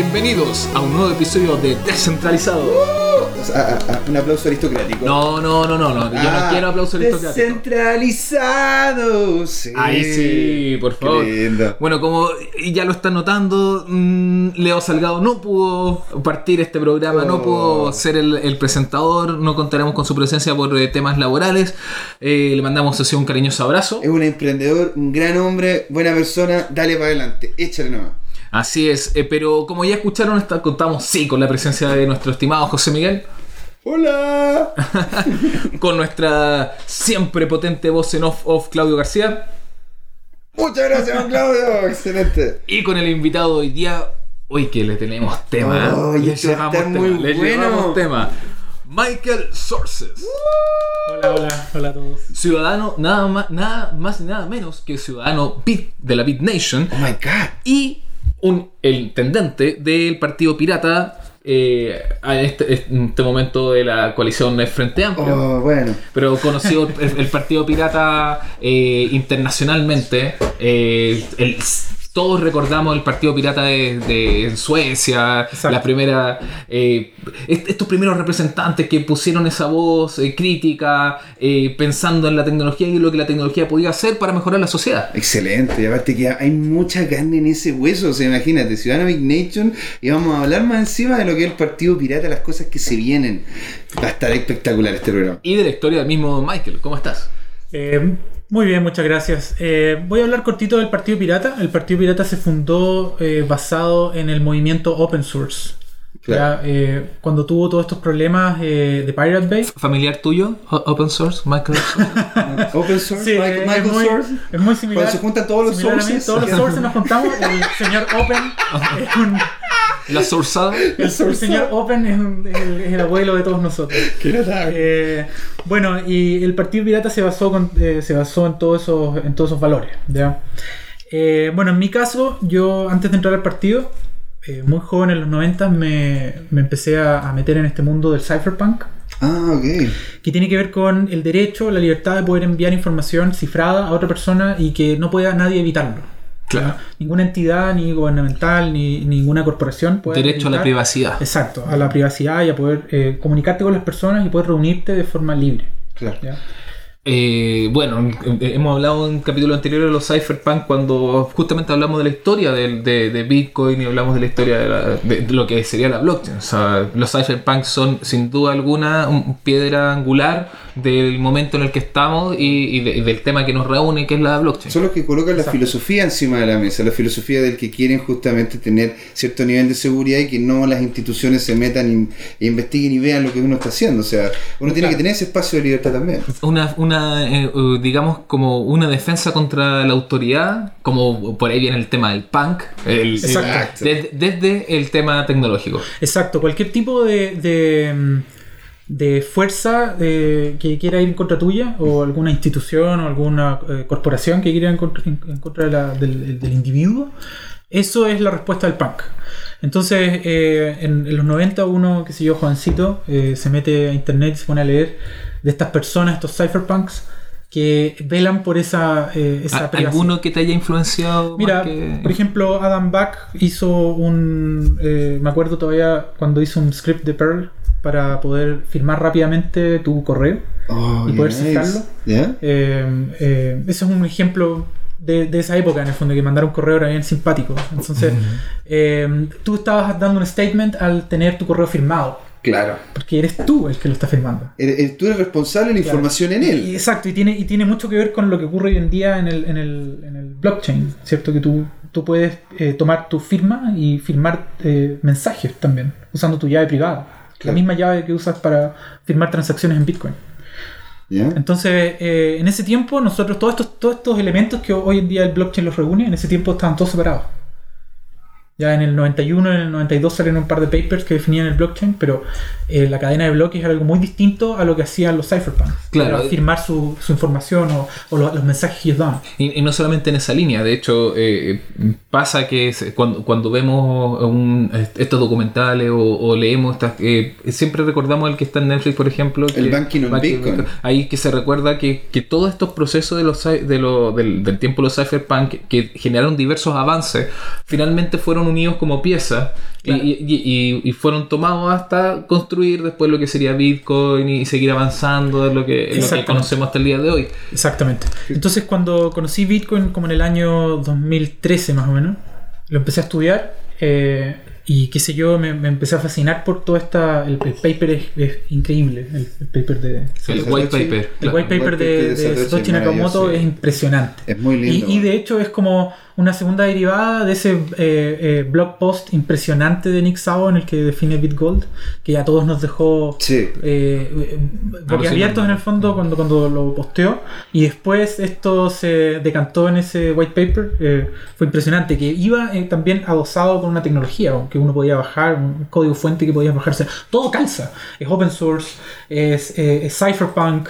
Bienvenidos a un nuevo episodio de Descentralizado. Ah, ah, ah, un aplauso aristocrático. No, no, no, no, no. Yo no quiero aplauso aristocrático. Descentralizado. Sí. Ay, sí, por favor. lindo. Bueno, como ya lo están notando, mm, Leo Salgado no pudo partir este programa, no Oh. pudo ser el, el presentador, no contaremos con su presencia por eh, temas laborales. Eh, le mandamos así un cariñoso abrazo. Es un emprendedor, un gran hombre, buena persona. Dale para adelante. Échale nomás. Así es, eh, pero como ya escucharon, está- contamos sí con la presencia de nuestro estimado José Miguel. Hola. con nuestra siempre potente voz en off, off Claudio García Muchas gracias, don Claudio. Excelente. y con el invitado hoy día, hoy que le tenemos tema, Ay, le a llevamos tema, muy le bueno. llevamos tema. Michael Sources, Hola, hola, hola a todos. ciudadano nada más, nada más y nada menos que ciudadano Beat de la Beat Nation Oh my God. y un, el intendente del Partido Pirata eh, en este, en este momento de la coalición Frente Amplio. Oh, bueno. pero conocido el, el Partido Pirata eh, internacionalmente. eh, el- todos recordamos el Partido Pirata de, de- en Suecia, Exacto. la primera, eh, est- estos primeros representantes que pusieron esa voz eh, crítica, eh, pensando en la tecnología y lo que la tecnología podía hacer para mejorar la sociedad. Excelente, y aparte que hay mucha carne en ese hueso, o sea, imagínate, Ciudadano Big Nation, y vamos a hablar más encima de lo que es el Partido Pirata, las cosas que se vienen. Va a estar espectacular este programa. Y de la historia del mismo Michael. ¿Cómo estás? Muy bien, muchas gracias. Eh, voy a hablar cortito del Partido Pirata. El Partido Pirata se fundó eh, basado en el movimiento Open Source. Claro. Ya, eh, cuando tuvo todos estos problemas eh, de Pirate Bay. ¿Familiar tuyo? O- ¿Open source? ¿Michael? Open Source, Sí, Michael, es, Michael muy, Source. es muy similar. Cuando se juntan todos los a mí. sources. Todos los sources nos juntamos. El señor Open es un- ¿La sourceada? el, señor Open es, un- es el, es el abuelo de todos nosotros. Eh, bueno, y el Partido Pirata se basó, con- eh, se basó en, todos esos, en todos esos valores. ¿ya? Eh, bueno, en mi caso, yo antes de entrar al partido, eh, muy joven en los 90, me, me empecé a, a meter en este mundo del cypherpunk, Ah, ok. que tiene que ver con el derecho, la libertad de poder enviar información cifrada a otra persona y que no pueda nadie evitarlo. Claro. Ninguna entidad, ni gubernamental, ni ninguna corporación puede Derecho a la privacidad. Exacto, a la privacidad y a poder eh, comunicarte con las personas y poder reunirte de forma libre. Claro. ¿ya? Eh, bueno, eh, hemos hablado en capítulo anterior de los cypherpunk cuando justamente hablamos de la historia del- de, de Bitcoin y hablamos de la historia de, la- de- de lo que sería la blockchain. O sea, los cypherpunk son sin duda alguna un piedra angular del momento en el que estamos y, y de- y del tema que nos reúne, que es la blockchain. Son los que colocan la filosofía encima de la mesa, la filosofía del que quieren justamente tener cierto nivel de seguridad y que no las instituciones se metan y, e investiguen y vean lo que uno está haciendo. O sea, uno tiene que tener ese espacio de libertad también. Una, una eh, eh, digamos, como una defensa contra la autoridad, como por ahí viene el tema del punk, el- Exacto. el- des- desde el tema tecnológico. Exacto, cualquier tipo de, de, mm, de fuerza eh, que quiera ir en contra tuya, o alguna institución o alguna eh, corporación que quiera ir en contra, en- en contra de la- del, del individuo, eso es la respuesta del punk. Entonces, eh, en, en los 90 uno, qué sé yo, jovencito, eh, se mete a internet y se pone a leer de estas personas, estos cypherpunks, que velan por esa, eh, esa ¿A- privacidad. ¿Alguno que te haya influenciado? Mira, que- por ejemplo, Adam Back hizo un. eh, me acuerdo todavía cuando hizo un script de Perl para poder firmar rápidamente tu correo Oh, y poder nice. cifrarlo. ¿Ya? Eh, eh, ese es un ejemplo de, de esa época, en el fondo, que mandar un correo era bien simpático. Entonces, eh, tú estabas dando un statement al tener tu correo firmado, Claro. porque eres tú el que lo está firmando. Eres- eres- tú eres responsable de la Claro. información en él. Y- Exacto, y tiene, y tiene mucho que ver con lo que ocurre hoy en día en el, en el, en el blockchain, ¿cierto? Que tú, tú puedes eh, tomar tu firma y firmar eh, mensajes también, usando tu llave privada. La misma llave que usas para firmar transacciones en Bitcoin. Entonces, eh, en ese tiempo, nosotros, todos estos, todos estos elementos que hoy en día el blockchain los reúne, en ese tiempo estaban todos separados. Ya en el 91, en el 92 salieron un par de papers que definían el blockchain, pero eh, la cadena de bloques era algo muy distinto a lo que hacían los cypherpunks. Claro. Firmar su, su información o, o lo- los mensajes que ellos daban. Y, y no solamente en esa línea, de hecho, eh, pasa que se- cuando, cuando vemos un- estos documentales o, o leemos estas. eh, siempre recordamos el que está en Netflix, por ejemplo. El que- Banking on Bitcoin. Ahí que se recuerda que, que todos estos procesos de los, de lo- del, del tiempo de los cypherpunk que generaron diversos avances, finalmente fueron fueron unidos como piezas y- Claro. y, y- y fueron tomados hasta construir después lo que sería Bitcoin y seguir avanzando en lo que, en lo que Exactamente. conocemos hasta el día de hoy. Exactamente. Entonces cuando conocí Bitcoin como en el año 2013 más o menos, lo empecé a estudiar eh, y qué sé yo, me, me empecé a fascinar por todo esta... El, el paper es, es increíble, el, el paper de... El white paper. El claro. white paper de, de de Satoshi Nakamoto es impresionante. Es muy lindo. Y, y de hecho es como una segunda derivada de ese eh, eh, blog post impresionante de Nick Szabo en el que define BitGold, que a todos nos dejó Sí. eh, eh, boquiabiertos en el fondo cuando, cuando lo posteó. Y después esto se decantó en ese white paper. eh, fue impresionante, que iba eh, también adosado con una tecnología que uno podía bajar, un código fuente que podías bajarse. Todo calza. Es open source, es, es cypherpunk,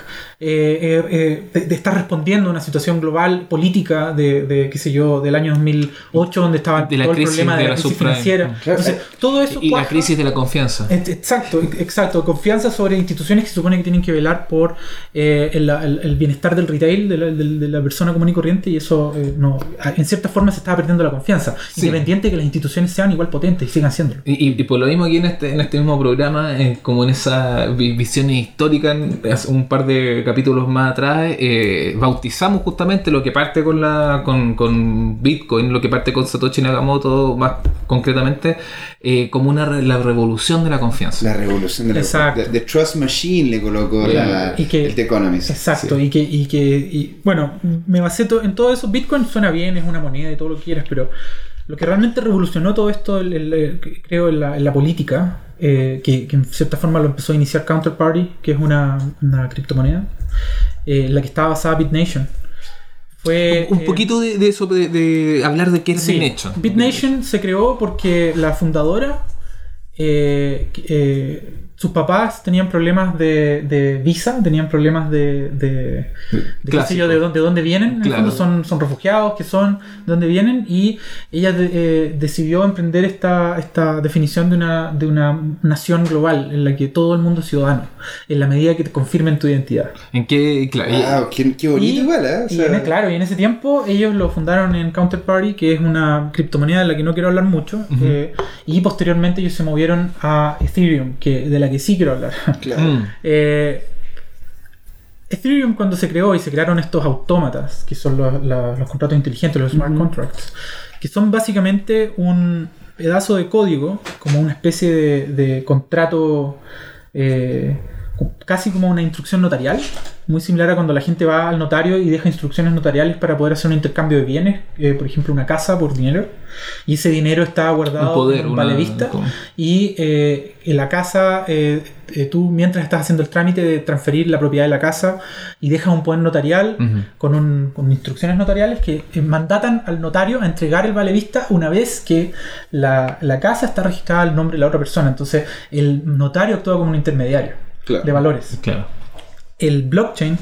te- te está respondiendo a una situación global política de, de, qué sé yo, del año 2008, donde estaba De la todo el crisis problema de, de la la crisis financiera. Entonces, todo eso Y la crisis de la confianza. Exacto, exacto. Confianza sobre instituciones que se supone que tienen que velar por eh, el, el- el bienestar del retail, de la, de la persona común y corriente, y eso eh, no, en cierta forma se estaba perdiendo la confianza. Sí. Independiente de que las instituciones sean igual potentes y sigan siéndolo. Y, y- y por lo mismo aquí en este, en este mismo programa, eh, como en esa vi- visión histórica, un par de capítulos más atrás, eh, bautizamos justamente lo que parte con la con, con Bitcoin, lo que parte con Satoshi Nakamoto más concretamente, eh, como una re- la revolución de la confianza. La revolución de la Exacto. de, de Trust Machine le colocó la, Y que- el The Economist. Exacto, Sí. y que, y que y, bueno, me basé to- en todo eso. Bitcoin suena bien, es una moneda y todo lo que quieras, pero lo que realmente revolucionó todo esto, el- el- el- creo, en la, en la política, eh, que, que en cierta forma lo empezó a iniciar Counterparty, que es una, una criptomoneda, eh, en la que estaba basada BitNation. Fue, un eh, poquito de, de eso, de, de hablar de qué es Sí, BitNation. BitNation se creó porque la fundadora, eh, eh, sus papás tenían problemas de, de visa, tenían problemas de, de, de qué sé yo, de dónde, de dónde vienen, en el Claro. fondo son, son refugiados, que son, de dónde vienen, y ella de- eh, decidió emprender esta, esta definición de una, de una nación global en la que todo el mundo es ciudadano, en la medida que te confirmen tu identidad. En qué, claro, y- Wow, qué, qué bonito Y- igual, ¿eh? O y sea, en e- claro, y en ese tiempo ellos lo fundaron en Counterparty, que es una criptomoneda de la que no quiero hablar mucho, eh, y posteriormente ellos se movieron a Ethereum, que, de la que sí quiero hablar. claro. Mm. Eh, Ethereum cuando se creó y se crearon estos autómatas, que son los, contratos inteligentes, los smart contracts, que son básicamente un pedazo de código, como una especie de, de contrato, eh, casi como una instrucción notarial, muy similar a cuando la gente va al notario y deja instrucciones notariales para poder hacer un intercambio de bienes, eh, por ejemplo una casa por dinero, y ese dinero está guardado poder, en un una- vale vista, como- y eh, en la casa, eh, tú mientras estás haciendo el trámite de transferir la propiedad de la casa y dejas un poder notarial con, un- con instrucciones notariales que mandatan al notario a entregar el vale vista una vez que la, la casa está registrada al nombre de la otra persona. Entonces el notario actúa como un intermediario Claro. de valores. claro. El blockchain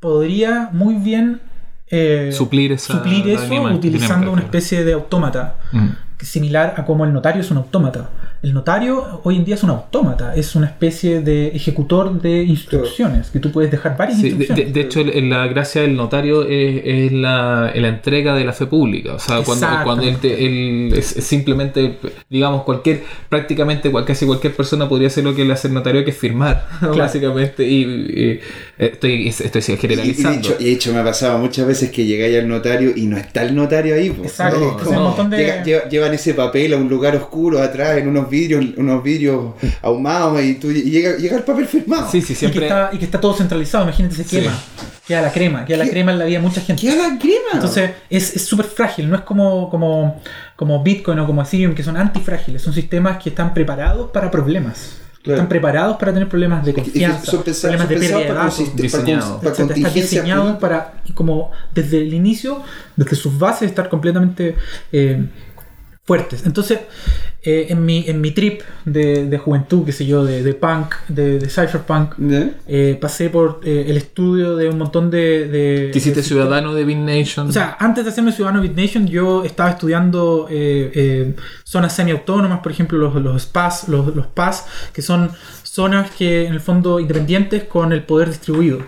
podría muy bien eh, Suplir esa suplir eso utilizando una especie de autómata Mm. similar a como el notario es un autómata. El notario hoy en día es un autómata, es una especie de ejecutor de instrucciones, que tú puedes dejar varias Sí, instrucciones. de- de hecho, el- la gracia del notario es, es la, la entrega de la fe pública. O sea, cuando, cuando él, te- él es, es simplemente, digamos, cualquier, prácticamente cual- casi cualquier persona podría hacer lo que le hace el notario, que es firmar, básicamente. Y, y, estoy, estoy Y, y de generalizando. hecho, y de hecho me ha pasado muchas veces que llegáis al notario y no está el notario ahí. Exacto, Es como- un montón de- llega- lleva- llevan ese papel a un lugar oscuro atrás, en unos vidrios, unos vidrios ahumados, y, tú, y llega, llega el papel firmado. sí, sí, y, que siempre. está, y que está todo centralizado, imagínate, se Sí. quema. Queda la crema, queda la crema en la vida de mucha gente. ¿Qué la crema? Entonces es es súper frágil, no es como, como, como Bitcoin o como Ethereum, que son antifrágiles, son sistemas que están preparados para problemas. Claro. Están preparados para tener problemas de confianza, son pensados- problemas de pérdida de datos. consist- para está diseñado para, como desde el inicio, desde sus bases, estar completamente eh, fuertes. Entonces, eh, en, mi, en mi trip de, de juventud, qué sé yo, de, de punk, de, de cypherpunk, eh, pasé por eh, el estudio de un montón de... de Te hiciste de- ciudadano de BitNation. O sea, antes de hacerme ciudadano BitNation, yo estaba estudiando eh, eh, zonas semiautónomas, por ejemplo, los, los SPAS, los, los PAS, que son zonas que en el fondo independientes con el poder distribuido.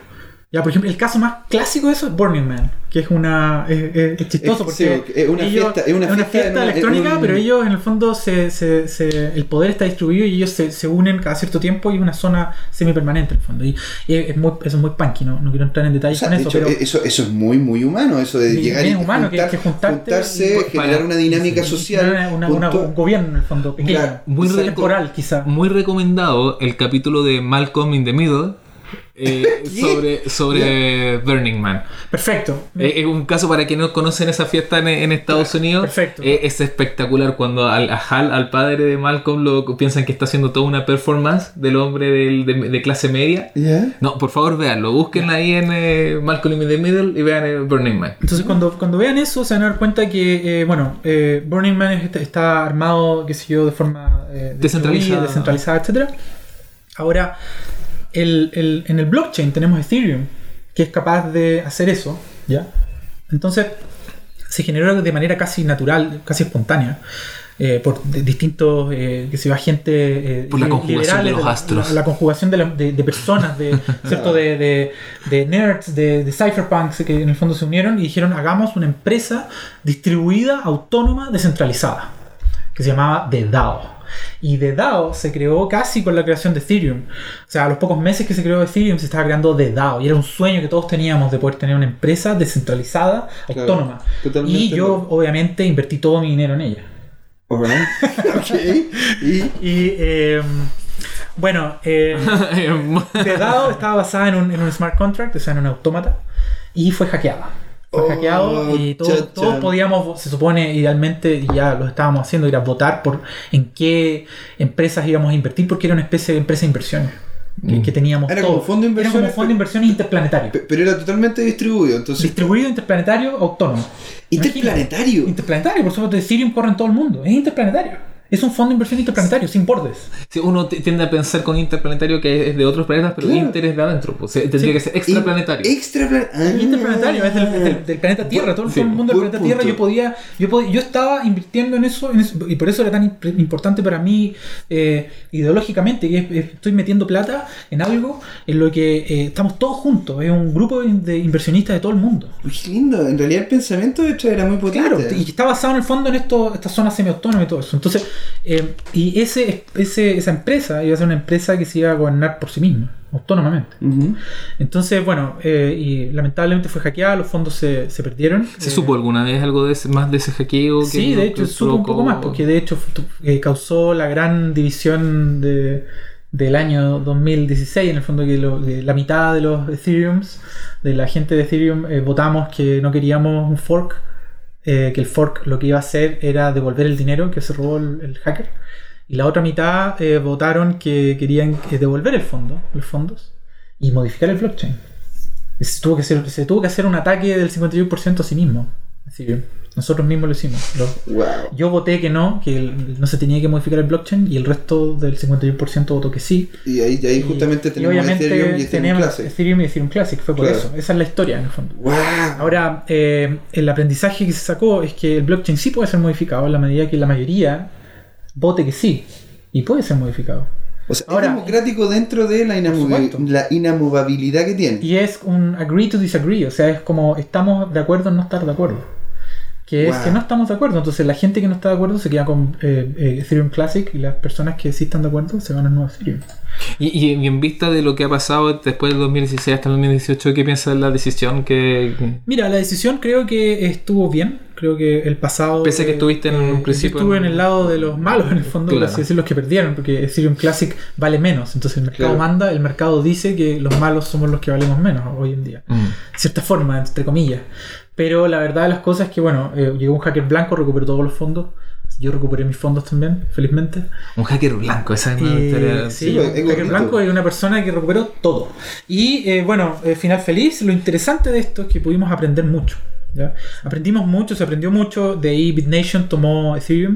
Ya, por ejemplo, el caso más clásico de eso es Burning Man, que es una es, es- es chistoso porque sí, es una ellos- fiesta- es una fiesta en electrónica, en un- pero ellos en el fondo se, se- se- el poder está distribuido y ellos se, se unen cada cierto tiempo y es una zona semipermanente en el fondo. Y, y es muy, eso es muy punky, ¿no? No quiero entrar en O detalles sea, con de eso, hecho, pero eso, eso es muy, muy humano, eso de llegar y humano, juntar- que juntarse, y- generar para- una dinámica social. una, una- una- punto- un gobierno en el fondo, pequeño, Claro, muy temporal quizá. Muy recomendado el capítulo de Malcolm in the Middle eh, sobre, sobre Burning Man. Perfecto. Eh, es un caso para quienes no conocen esa fiesta en, en Estados Unidos. perfecto. Eh, es espectacular cuando al, a Hal, al padre de Malcolm, lo piensan que está haciendo toda una performance del hombre del- de, de clase media. No, por favor, véanlo. Búsquenla ahí en Malcolm in the Middle y vean Burning Man. Entonces cuando, cuando vean eso se van a dar cuenta que, bueno, Burning Man está, está armado, qué sé yo, de forma Descentralizada. descentralizada, etc. Ahora, el, el- en el blockchain tenemos Ethereum, que es capaz de hacer eso, ¿ya? Entonces, se generó de manera casi natural, casi espontánea, eh, por distintos, eh, que se va gente... eh, Por la conjugación de los la- astros. La, la conjugación de, la- de- de personas, de, ¿cierto? De, nerds, de, de cypherpunks, que en el fondo se unieron y dijeron, hagamos una empresa distribuida, autónoma, descentralizada, que se llamaba The DAO. Y The DAO se creó casi con la creación de Ethereum. O sea, a los pocos meses que se creó Ethereum se estaba creando The DAO. Y era un sueño que todos teníamos de poder tener una empresa descentralizada, Claro, autónoma. Y yo, obviamente, invertí todo mi dinero en ella. Alright. ok. Y. Y eh, bueno, eh, The DAO estaba basada en un, en un smart contract, o sea, en un autómata, y fue hackeada. Fue Oh, hackeado y todos, todos podíamos, se supone, idealmente, y ya lo estábamos haciendo, ir a votar por en qué empresas íbamos a invertir, porque era una especie de empresa de inversiones que, que teníamos. Era todo. como fondo de Era como inversiones, fondo de inversiones interplanetario. Pe- Pero era totalmente distribuido, entonces. Distribuido interplanetario autónomo. Interplanetario. Interplanetario, por supuesto, Ethereum corre en todo el mundo. Es interplanetario. Es un fondo de inversión interplanetario, sin bordes. Sí, uno t- tiende a pensar con interplanetario que es de otros planetas, pero Claro. Inter es de adentro. Pues, tendría Sí. que ser extraplanetario. Extraplanetario. Interplanetario, es del, es del- del planeta Tierra, todo el Sí, mundo del planeta Tierra. Yo podía, yo podía, yo estaba invirtiendo en eso, en eso, y por eso era tan imp- importante para mí eh, ideológicamente, que es- es- estoy metiendo plata en algo en lo que eh, estamos todos juntos. Es un grupo de inversionistas de todo el mundo. Qué lindo. En realidad el pensamiento de hecho era muy potente. Claro, y está basado en el fondo en esto, esta zona semiautónoma y todo eso. Entonces, eh, y ese, ese, esa empresa iba a ser una empresa que se iba a gobernar por sí misma, autónomamente. Entonces, bueno, eh, y lamentablemente fue hackeada, los fondos se, se perdieron. ¿Se Eh, supo alguna vez algo de ese- más de ese hackeo? que Sí, de hecho, que supo un poco más, porque de hecho eh, causó la gran división de, del año 2016, en el fondo que lo- la mitad de los Ethereums, de la gente de Ethereum, eh, votamos que no queríamos un fork, eh, que el fork lo que iba a hacer era devolver el dinero que se robó el, el hacker, y la otra mitad eh, votaron que querían eh, devolver el fondo, los fondos, y modificar el blockchain. Se tuvo que hacer, se tuvo que hacer un ataque del 51% a sí mismo. Ethereum. Nosotros mismos lo hicimos. Wow. yo voté que no, que el- no se tenía que modificar el blockchain y el resto del 51% votó que sí. Y ahí, ahí justamente y, tenemos y Ethereum y Ethereum Classic. Ethereum y Ethereum Classic. Fue por Claro. eso. Esa es la historia en el fondo. Wow. Ahora, eh, el aprendizaje que se sacó es que el blockchain sí puede ser modificado en la medida que la mayoría vote que sí. Y puede ser modificado. O sea, Ahora- es democrático dentro de la, la inamovabilidad que tiene. Y es un agree to disagree, o sea, es como estamos de acuerdo en no estar de acuerdo. Que es Wow. que no estamos de acuerdo. Entonces la gente que no está de acuerdo se queda con eh, eh, Ethereum Classic y las personas que sí están de acuerdo se van al nuevo Ethereum. Y, y- y en vista de lo que ha pasado después del 2016 hasta el 2018, ¿qué piensas de la decisión que... Mira, la decisión creo que estuvo bien. Creo que el pasado. Pese a que estuviste en eh, un principio Estuve en- en el lado de los malos, en el fondo, por Claro. así decir, los que perdieron, porque Ethereum Classic vale menos. Entonces el mercado Claro. manda, el mercado dice que los malos somos los que valemos menos hoy en día. Mm. de cierta forma, entre comillas. Pero la verdad de las cosas es que, bueno, eh, llegó un hacker blanco, recuperó todos los fondos. Yo recuperé mis fondos también, felizmente. Un hacker blanco, esa es una Y, historia- sí, un hacker blanco es una persona que recuperó todo. Y eh, bueno, eh, final feliz. Lo interesante de esto es que pudimos aprender mucho. ¿Ya? Aprendimos mucho, se aprendió mucho. De ahí BitNation tomó Ethereum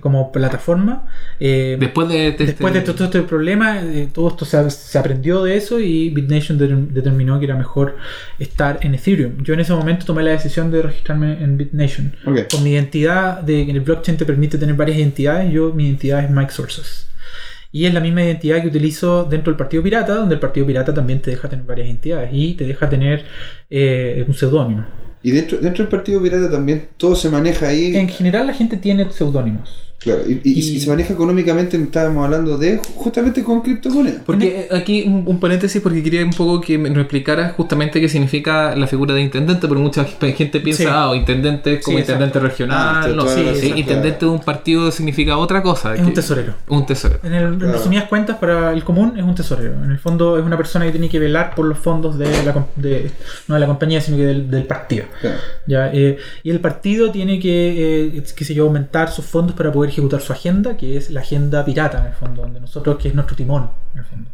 como plataforma. Eh, Después de, de Después de este- todo, todo este problema, eh, todo esto se, se aprendió de eso y BitNation de- determinó que era mejor estar en Ethereum. Yo en ese momento tomé la decisión de registrarme en BitNation. Con mi identidad, de que en el blockchain te permite tener varias identidades, yo mi identidad es Mike Sources. Y es la misma identidad que utilizo dentro del Partido Pirata, donde el Partido Pirata también te deja tener varias identidades y te deja tener eh, un seudónimo. Y dentro, dentro del Partido Pirata también todo se maneja ahí. En general la gente tiene seudónimos. Claro, y, y- Y- y se maneja económicamente, estábamos hablando de justamente con criptomonedas. Porque eh, aquí un, un paréntesis porque quería un poco que me- nos explicara justamente qué significa la figura de intendente, porque mucha gente piensa, Sí. ah, o intendente es como Sí, intendente exacto. regional, Ah, no, sí, razón, intendente de un partido significa otra cosa. Es que- un tesorero. Un tesoro. En, el, en Claro. resumidas cuentas, para el común es un tesorero. En el fondo es una persona que tiene que velar por los fondos de la, de, no de la compañía, sino que del, del partido. Claro. Ya, eh, y el partido tiene que, eh, qué sé yo, aumentar sus fondos para poder ejecutar su agenda, que es la agenda pirata, en el fondo, donde nosotros, que es nuestro timón, en el fondo.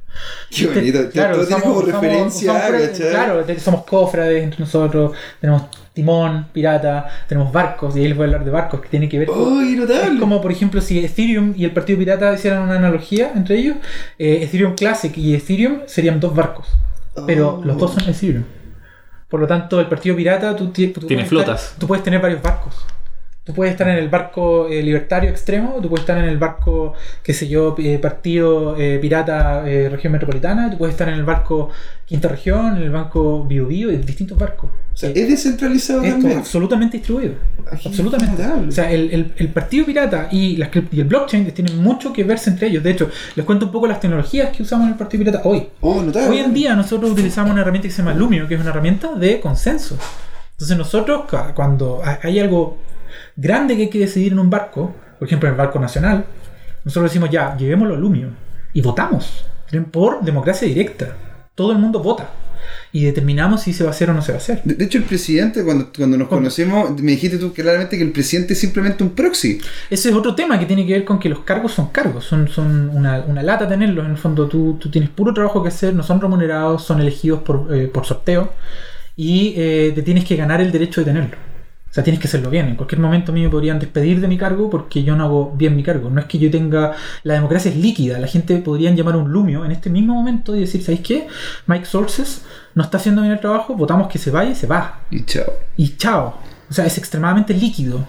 Qué bonito. todo tiene como referencia, somos- claro, somos cofrades entre nosotros, tenemos timón, pirata, tenemos barcos, y ahí les voy a hablar de barcos, que tiene que ver con... ¡Uy, notable! Es como, por ejemplo, si Ethereum y el Partido Pirata hicieran una analogía entre ellos, eh, Ethereum Classic y Ethereum serían dos barcos. Pero Oh. los dos son Ethereum. Por lo tanto, el Partido Pirata, tú, Tiene flotas. estar- tú puedes tener varios barcos. Tú puedes estar en el barco eh, libertario extremo, tú puedes estar en el barco, qué sé yo, eh, Partido eh, Pirata Región Metropolitana, tú puedes estar en el barco Quinta Región, en el banco Bio Bio, en distintos barcos. O sea, es descentralizado esto también. absolutamente distribuido. Ah, Absolutamente. O sea, el, el- el partido pirata y, las y el blockchain tienen mucho que verse entre ellos. De hecho, les cuento un poco las tecnologías que usamos en el partido pirata hoy. Oh. Hoy en día nosotros utilizamos una herramienta que se llama Lumio, que es una herramienta de consenso. Entonces nosotros, cuando ha- hay algo grande que hay que decidir en un barco, por ejemplo en el barco nacional, nosotros decimos ya, llevémoslo a Lumio y votamos por democracia directa. Todo el mundo vota y determinamos si se va a hacer o no se va a hacer. De, hecho, el presidente, cuando, cuando nos ¿Cómo? conocemos, me dijiste tú claramente que el presidente es simplemente un proxy. Ese es otro tema que tiene que ver con que los cargos son cargos, son, son una, una lata tenerlos. En el fondo, tú, tú tienes puro trabajo que hacer, no son remunerados, son elegidos por, eh, por sorteo y eh, te tienes que ganar el derecho de tenerlo. O sea, tienes que hacerlo bien. En cualquier momento a mí me podrían despedir de mi cargo porque yo no hago bien mi cargo. No es que yo tenga. La democracia es líquida. La gente podrían llamar un lumio en este mismo momento y decir: ¿Sabéis qué? Mike Sources no está haciendo bien el trabajo, votamos que se vaya y se va. Y chao. Y chao. O sea, es extremadamente líquido.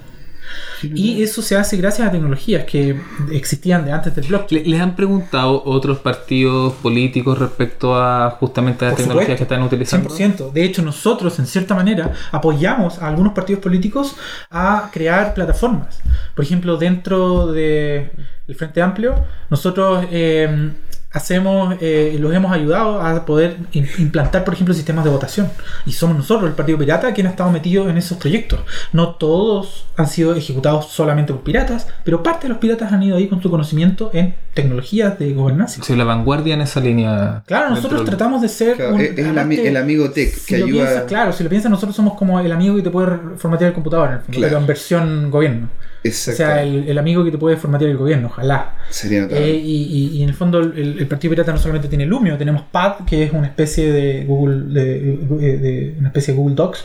Y eso se hace gracias a tecnologías que existían de antes del blockchain. Le- ¿Les han preguntado otros partidos políticos respecto a justamente las Por tecnologías supuesto, que están utilizando? 100%. De hecho, nosotros, en cierta manera, apoyamos a algunos partidos políticos a crear plataformas. Por ejemplo, dentro del Frente Amplio, nosotros eh, hacemos, eh, los hemos ayudado a poder im- implantar, por ejemplo, sistemas de votación. Y somos nosotros, el Partido Pirata, quien ha estado metido en esos proyectos. No todos han sido ejecutados solamente por piratas, pero parte de los piratas han ido ahí con su conocimiento en tecnologías de gobernanza. Soy la vanguardia en esa línea. Claro, nosotros del- tratamos de ser Claro, un- es, el, ami- aparte- el amigo tech si que lo ayuda. piensas, claro, si lo piensas, nosotros somos como el amigo que te puede formatear el computador, en el fondo, Claro. pero en versión gobierno. O Exacto. sea, el, el amigo que te puede formatear el gobierno, ojalá. Sería notable. Eh, y, y- y en el fondo, el, el Partido Pirata no solamente tiene Lumio, tenemos Pad, que es una especie de Google, de, de- de- una especie de Google Docs,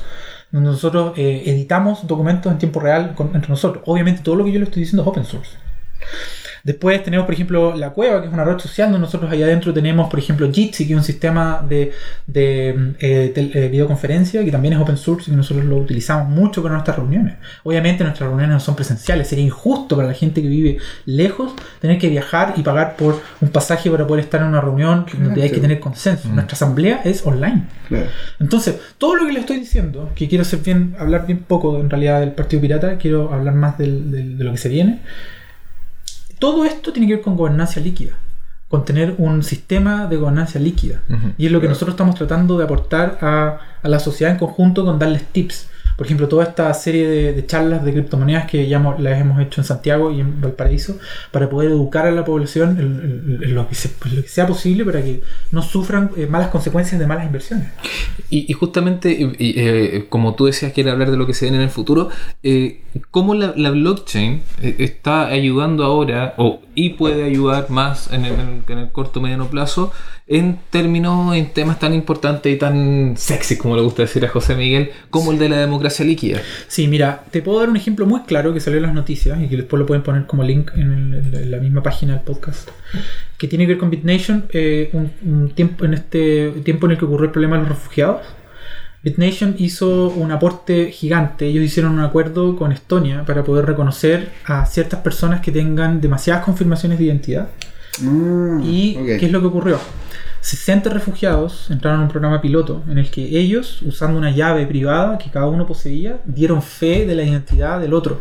donde nosotros eh, editamos documentos en tiempo real con- entre nosotros. Obviamente, todo lo que yo le estoy diciendo es open source. Después tenemos, por ejemplo, La Cueva, que es una red social donde nosotros allá adentro tenemos, por ejemplo, Jitsi, que es un sistema de, de eh, tel- eh, videoconferencia, que también es open source y que nosotros lo utilizamos mucho para nuestras reuniones. Obviamente nuestras reuniones no son presenciales, sería injusto para la gente que vive lejos tener que viajar y pagar por un pasaje para poder estar en una reunión donde hay que tener consenso. Nuestra asamblea es online. Claro. Entonces, todo lo que le estoy diciendo, que quiero hacer bien, hablar bien poco en realidad del Partido Pirata, quiero hablar más del- del- de lo que se viene. Todo esto tiene que ver con gobernanza líquida, con tener un sistema de gobernanza líquida. Y es lo que Claro. nosotros estamos tratando de aportar a, a la sociedad en conjunto con darles tips. Por ejemplo, toda esta serie de, charlas de criptomonedas que ya las hemos hecho en Santiago y en Valparaíso para poder educar a la población en, lo, que sea posible para que no sufran eh, malas consecuencias de malas inversiones. Y, y justamente, y- eh, como tú decías, quiere hablar de lo que se viene en el futuro, eh, ¿cómo la, la blockchain eh, está ayudando ahora, o y puede ayudar más en el- en el corto mediano plazo, en términos, en temas tan importantes y tan sexy, como le gusta decir a José Miguel, como el de la democracia líquida? Sí, mira, te puedo dar un ejemplo muy claro que salió en las noticias y que después lo pueden poner como link en, el- en la- misma página del podcast, que tiene que ver con BitNation, eh, un, un tiempo en este tiempo en el que ocurrió el problema de los refugiados. BitNation hizo un aporte gigante. Ellos hicieron un acuerdo con Estonia para poder reconocer a ciertas personas que tengan demasiadas confirmaciones de identidad Ah, ¿Y qué es lo que ocurrió? 60 refugiados entraron a un programa piloto en el que ellos, usando una llave privada que cada uno poseía, dieron fe de la identidad del otro.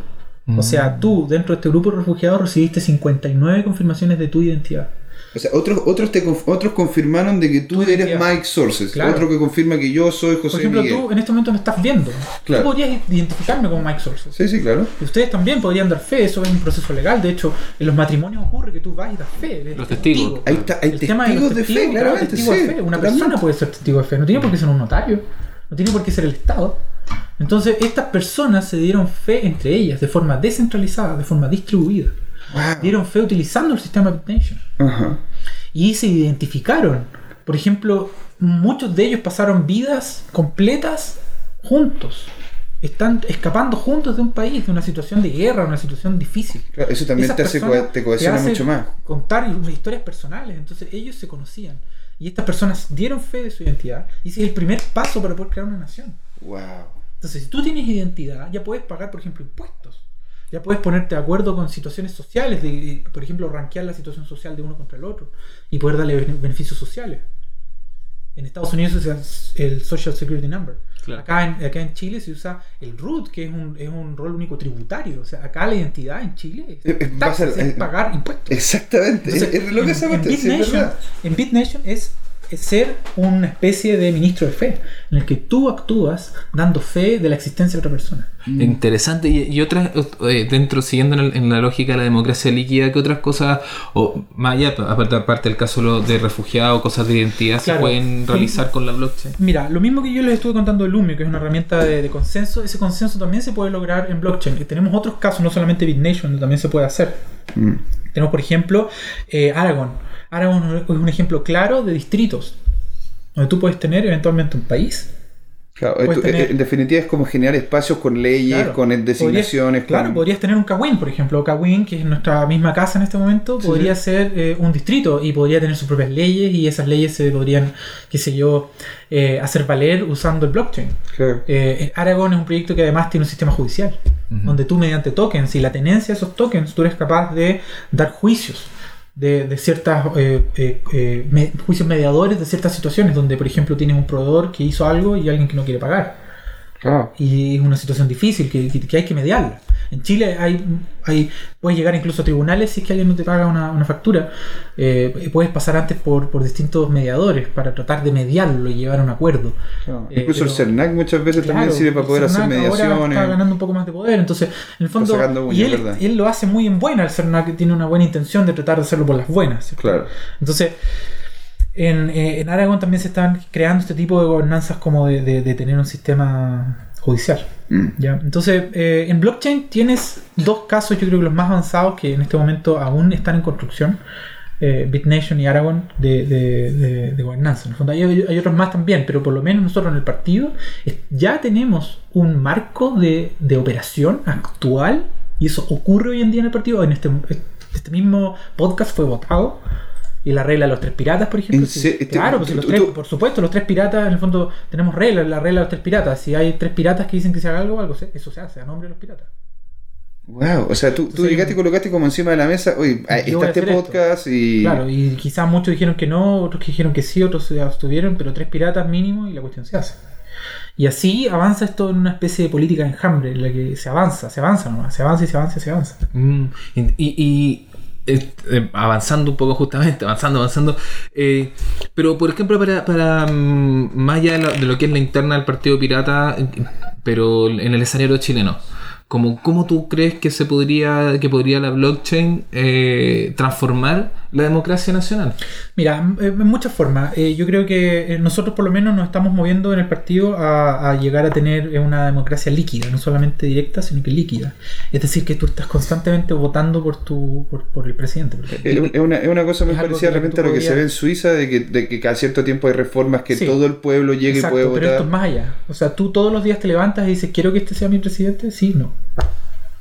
O sea, tú, dentro de este grupo de refugiados, recibiste 59 confirmaciones de tu identidad. O sea, otros, otros, te conf- otros confirmaron de que tú Tu eres. Mike Sources. Claro. Otro que confirma que yo soy José Por ejemplo, Miguel. tú en este momento me estás viendo. Claro. Tú podrías identificarme como Mike Sources. Sí, sí, claro. Y ustedes también podrían dar fe, eso es un proceso legal. De hecho, en los matrimonios ocurre que tú vas y das fe. eres Los testigos. testigo. Ahí está, hay El tema de los testigos de fe, claramente. testigo de sí, fe. Una totalmente. persona puede ser testigo de fe, no tiene por qué ser un notario, no tiene por qué ser el Estado. Entonces, estas personas se dieron fe entre ellas de forma descentralizada, de forma distribuida. Wow. Dieron fe utilizando el sistema BitNation Ajá. y se identificaron. Por ejemplo, muchos de ellos pasaron vidas completas juntos. Están escapando juntos de un país, de una situación de guerra, una situación difícil. Claro, eso también Esas te hace te cohesiona mucho más. Contar historias personales, entonces ellos se conocían. Y estas personas dieron fe de su identidad. Y ese es el primer paso para poder crear una nación. Wow. Entonces, si tú tienes identidad, ya puedes pagar, por ejemplo, impuestos. Ya puedes ponerte de acuerdo con situaciones sociales, de, de, por ejemplo, rankear la situación social de uno contra el otro y poder darle bene- beneficios sociales. En Estados Unidos se usa el Social Security Number. Claro. Acá, en, acá en Chile se usa el RUT, que es un, es un rol único tributario. O sea, acá la identidad en Chile es, Eh, eh, taxes, pasa- es eh, pagar impuestos. Exactamente. Entonces, es, es lo que en, en verdad. en BitNation es, es ser una especie de ministro de fe, en el que tú actúas dando fe de la existencia de otra persona. Interesante. Y, y otras, eh, dentro, siguiendo en, el- en la lógica de la democracia líquida, ¿qué otras cosas, o más allá, aparte, aparte del caso de refugiados, cosas de identidad, Claro. se pueden realizar con la blockchain? Mira, lo mismo que yo les estuve contando de Lumio, que es una herramienta de, de consenso, ese consenso también se puede lograr en blockchain. Y tenemos otros casos, no solamente BitNation, donde también se puede hacer. Mm. Tenemos, por ejemplo, eh, Aragon. Aragon es un ejemplo claro de distritos, donde tú puedes tener eventualmente un país. Claro, esto, tener- en definitiva es como generar espacios con leyes, Claro. con designaciones. Podrías, claro, con... podrías tener un Kawin, por ejemplo. Kawin, que es nuestra misma casa en este momento, Sí, podría ser eh, un distrito y podría tener sus propias leyes y esas leyes se podrían, qué sé yo, eh, hacer valer usando el blockchain. Claro. Eh, Aragon es un proyecto que además tiene un sistema judicial, donde tú mediante tokens y la tenencia de esos tokens, tú eres capaz de dar juicios de, de ciertas eh, eh, eh, me- juicios mediadores de ciertas situaciones, donde por ejemplo tienes un proveedor que hizo algo y alguien que no quiere pagar. Claro. Y es una situación difícil que, que- que hay que mediarla. En Chile hay, hay puedes llegar incluso a tribunales si es que alguien no te paga una, una factura. Eh, puedes pasar antes por, por distintos mediadores para tratar de mediarlo y llevar a un acuerdo. Claro. Eh, Incluso el CERNAC muchas veces también sirve para poder hacer CERNAC Ahora está mediaciones. ganando un poco más de poder. Entonces, en el fondo, y él, lo hace muy en buena. El CERNAC tiene una buena intención de tratar de hacerlo por las buenas. Claro. Entonces, en, eh, en Aragón también se están creando este tipo de gobernanzas como de, de- de tener un sistema judicial. Mm. ¿ya? Entonces, eh, en blockchain tienes dos casos, yo creo que los más avanzados que en este momento aún están en construcción. eh, BitNation y Aragon de, de- de- de gobernanza. En el fondo hay, hay otros más también, pero por lo menos nosotros en el partido ya tenemos un marco de, de operación actual y eso ocurre hoy en día en el partido. En este, este mismo podcast fue votado. Y la regla de los tres piratas, por ejemplo. ¿En sí. serio? claro, pues Tú- los tú- tres- tú- por supuesto, los tres piratas, en el fondo, tenemos reglas, la regla de los tres piratas. Si hay tres piratas que dicen que se haga algo, algo se- eso se hace a nombre de los piratas. Wow, o sea, tú, tú Entonces, llegaste y colocaste como encima de la mesa, oye, está este podcast y... Claro, y quizás muchos dijeron que no, otros que dijeron que sí, otros se abstuvieron, pero tres piratas mínimo y la cuestión se hace. Y así avanza esto en una especie de política de enjambre, en la que se avanza, se avanza nomás, se avanza y se avanza y se avanza. Mm, y, y- y, avanzando un poco justamente, avanzando, avanzando. eh, pero por ejemplo, para, para mm, más allá de lo, de lo que es la interna del Partido Pirata, eh, pero en el escenario chileno. Como, ¿Cómo tú crees que se podría, que podría la blockchain eh, transformar la democracia nacional? Mira, en muchas formas. Eh, yo creo que eh, nosotros por lo menos nos estamos moviendo en el partido a, a llegar a tener eh, una democracia líquida, no solamente directa, sino que líquida. Es decir, que tú estás constantemente votando por tu por, por el presidente. Es es una, es una cosa muy parecida de repente a lo que se ve en Suiza, de que, de que cada cierto tiempo hay reformas que Sí. todo el pueblo llegue Exacto, y puede pero esto votar. es más allá. O sea, tú todos los días te levantas y dices, quiero que este sea mi presidente. Sí, no.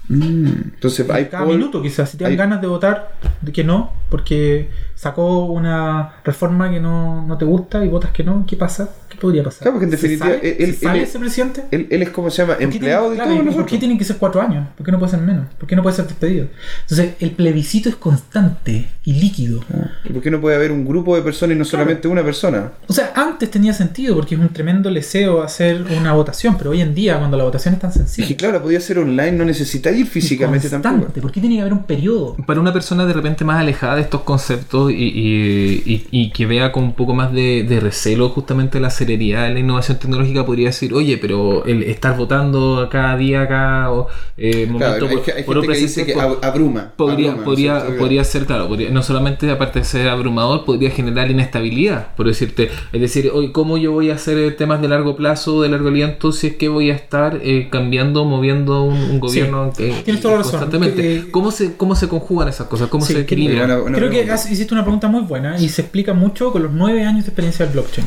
Mm, Entonces hay Cada poll- minuto quizás, si te dan hay- ganas de votar, de que no, porque sacó una reforma que no, no te gusta y votas que no, ¿qué pasa? ¿Qué podría pasar? Claro, porque en ¿Se definitiva, sale? él- ¿Se sale él- ese presidente? Él, él es como se llama, ¿Por qué empleado tiene- de claro, todos ¿y ¿Por nosotros. qué tienen que ser cuatro años? ¿Por qué no puede ser menos? ¿Por qué no puede ser despedido? Entonces, el plebiscito es constante y líquido. ¿Y por qué no puede haber un grupo de personas y no solamente una persona? O sea, antes tenía sentido porque es un tremendo leseo hacer una votación, pero hoy en día, cuando la votación es tan Es que sencilla, claro, la podía ser online, no necesita ir físicamente constante, tampoco. ¿por qué tiene que haber un periodo? Para una persona de repente más alejada de estos conceptos y, y- y- y que vea con un poco más de, de recelo justamente la celeridad la innovación tecnológica, podría decir, oye, pero el estar votando cada día acá o eh, momento Claro, hay, por- hay por gente que dice abruma. Podría, abruma, ¿no es podría, cierto? podría ser, claro, podría- no solamente aparte de ser abrumador, podría generar inestabilidad, por decirte, es decir, hoy cómo yo voy a hacer eh, temas de largo plazo, de largo aliento, si es que voy a estar eh, cambiando, moviendo un, un gobierno eh, tienes toda la razón. constantemente. Eh, ¿Cómo, se, ¿Cómo se conjugan esas cosas? ¿Cómo Sí, se equilibran? Creo que has- hiciste una pregunta muy buena y se explica mucho con los nueve años de experiencia del blockchain.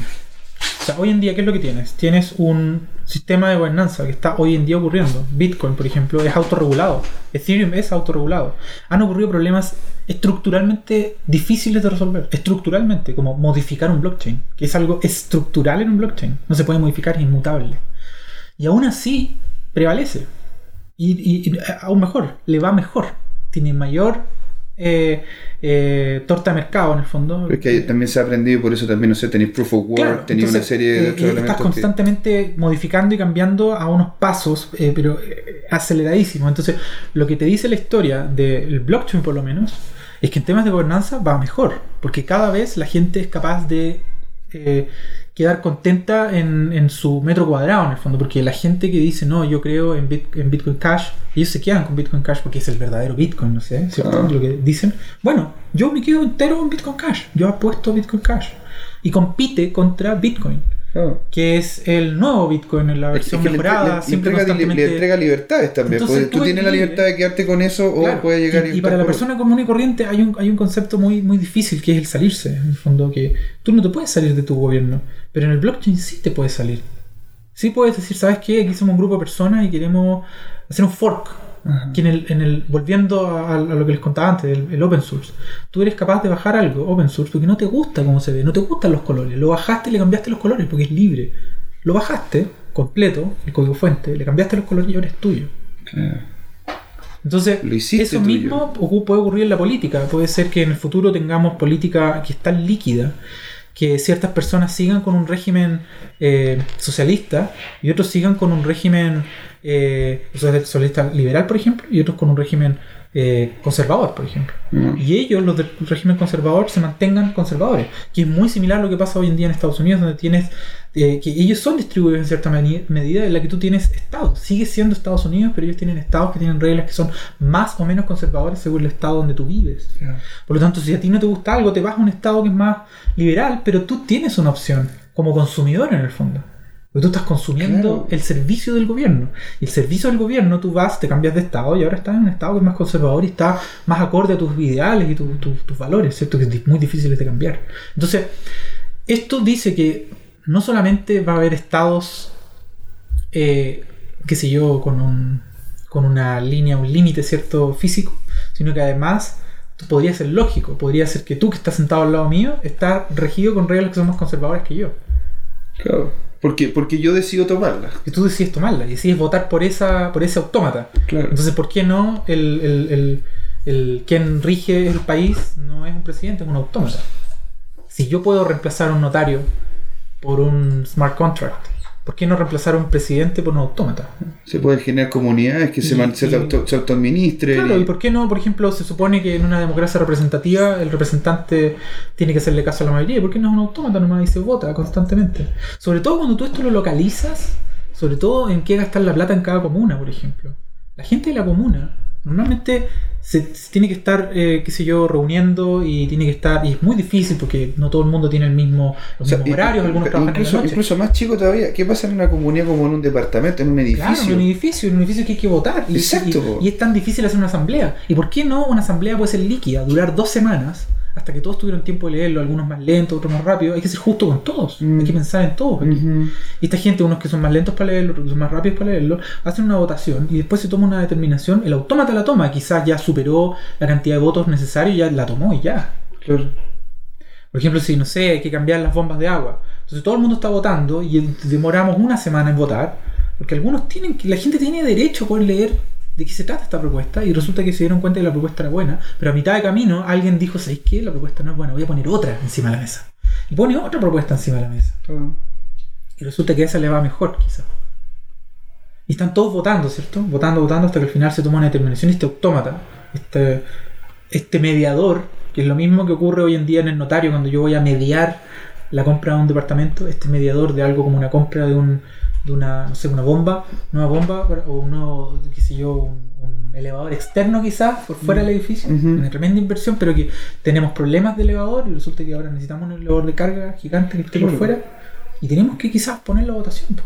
Hoy en día, ¿qué es lo que tienes? Tienes un sistema de gobernanza que está hoy en día ocurriendo. Bitcoin, por ejemplo, es autorregulado. Ethereum es autorregulado. Han ocurrido problemas estructuralmente difíciles de resolver. Estructuralmente, como modificar un blockchain, que es algo estructural en un blockchain. No se puede modificar, es inmutable. Y aún así, prevalece. Y, y- y aún mejor, le va mejor. Tiene mayor eh, eh, torta de mercado en el fondo. Pero es que también se ha aprendido por eso también, no sé, tenéis Proof of Work, Claro, tenéis una serie de eh, otros eh, elementos. Estás que- constantemente modificando y cambiando a unos pasos, eh, pero eh, aceleradísimos. Entonces, lo que te dice la historia del blockchain, por lo menos, es que en temas de gobernanza va mejor, porque cada vez la gente es capaz de eh, quedar contenta en, en su metro cuadrado, en el fondo, porque la gente que dice, no, yo creo en, Bit- en Bitcoin Cash, ellos se quedan con Bitcoin Cash porque es el verdadero Bitcoin, no sé, ¿cierto? Ah. Lo que dicen. Bueno, yo me quedo entero en Bitcoin Cash, yo apuesto a Bitcoin Cash y compite contra Bitcoin Claro. que es el nuevo Bitcoin en la Es versión que le, mejorada, le- entrega, li- constantemente. le entrega libertades también. Entonces, tú tú tienes la libertad de quedarte con eso Claro, o puede llegar y, y para la por- persona común y corriente hay un, hay un concepto muy, muy difícil que es el salirse. En el fondo, que tú no te puedes salir de tu gobierno, pero en el blockchain sí te puedes salir. Sí puedes decir, ¿sabes qué? Aquí somos un grupo de personas y queremos hacer un fork. Que en el, en el, volviendo a, a lo que les contaba antes, el, el open source, tú eres capaz de bajar algo open source porque no te gusta cómo se ve, no te gustan los colores, lo bajaste y le cambiaste los colores porque es libre. Lo bajaste completo, el código fuente, le cambiaste los colores y ahora es tuyo. Claro. Entonces, Lo eso tuyo. mismo puede ocurrir en la política. Puede ser que en el futuro tengamos política que es tan líquida que ciertas personas sigan con un régimen eh, socialista y otros sigan con un régimen eh, socialista liberal, por ejemplo, y otros con un régimen eh, conservador, por ejemplo. Mm. Y ellos, los del régimen conservador, se mantengan conservadores, que es muy similar a lo que pasa hoy en día en Estados Unidos, donde tienes eh, que ellos son distribuidos en cierta medida en la que tú tienes estados. Sigue siendo Estados Unidos, pero ellos tienen estados que tienen reglas que son más o menos conservadores según el estado donde tú vives. Claro. Por lo tanto, si a ti no te gusta algo, te vas a un estado que es más liberal, pero tú tienes una opción como consumidor en el fondo. Porque tú estás consumiendo Claro. el servicio del gobierno. Y el servicio del gobierno, tú vas, te cambias de estado y ahora estás en un estado que es más conservador y está más acorde a tus ideales y tu- tu- tus valores, ¿cierto? Que es muy difícil de cambiar. Entonces, esto dice que no solamente va a haber estados, eh, qué sé yo, con, un, con una línea, un límite, ¿cierto? Físico, sino que además podría ser lógico, podría ser que tú que estás sentado al lado mío estás regido con reglas que son más conservadoras que yo. Claro. Porque, porque yo decido tomarla. Que tú decides tomarla y decides votar por esa por ese autómata. Claro. Entonces, ¿por qué no el, el, el, el quien rige el país no es un presidente, es un autómata? Si yo puedo reemplazar a un notario por un smart contract, ¿por qué no reemplazar a un presidente por un autómata? Se pueden generar comunidades que se, man- se, y- auto, se autoadministren. Claro, y- ¿y por qué no? Por ejemplo, se supone que en una democracia representativa el representante tiene que hacerle caso a la mayoría. ¿Y por qué no es un autómata nomás y se vota constantemente? Sobre todo cuando tú esto lo localizas, sobre todo en qué gastar la plata en cada comuna, por ejemplo. La gente de la comuna normalmente se, se tiene que estar, eh, qué sé yo, reuniendo y tiene que estar, y es muy difícil porque no todo el mundo tiene el mismo, los O sea, mismos y- horarios, algunos y- trabajan en incluso, la noche. incluso más chico todavía. ¿Qué pasa en una comunidad como en un departamento, en un edificio? Claro, en un edificio, en un edificio que hay que votar. Y, Exacto, y es tan difícil hacer una asamblea. ¿Y por qué no una asamblea puede ser líquida, durar dos semanas, hasta que todos tuvieron tiempo de leerlo, algunos más lentos, otros más rápidos? Hay que ser justo con todos, Mm. hay que pensar en todos. aquí. Y esta gente, unos que son más lentos para leerlo, otros que son más rápidos para leerlo, hacen una votación y después se toma una determinación. El autómata la toma, quizás ya superó la cantidad de votos necesarios, ya la tomó y ya. Claro. Por ejemplo, si no sé, hay que cambiar las bombas de agua. Entonces todo el mundo está votando y demoramos una semana en votar, porque algunos tienen que, la gente tiene derecho a poder leer de qué se trata esta propuesta y resulta que se dieron cuenta que la propuesta era buena, pero a mitad de camino alguien dijo, ¿sabéis qué? La propuesta no es buena, voy a poner otra encima de la mesa. Y pone otra propuesta encima de la mesa. Y resulta que esa le va mejor, quizás. Y están todos votando, ¿cierto? Votando, votando hasta que al final se toma una determinación y este autómata, este, este mediador, que es lo mismo que ocurre hoy en día en el notario cuando yo voy a mediar la compra de un departamento, este mediador de algo como una compra de un de una, no sé, una bomba, una bomba o uno, qué sé yo, un, un elevador externo quizás por fuera del edificio, Ujú. una tremenda inversión, pero que tenemos problemas de elevador y resulta que ahora necesitamos un elevador de carga gigante que esté por fuera y tenemos que quizás ponerlo a votación. po.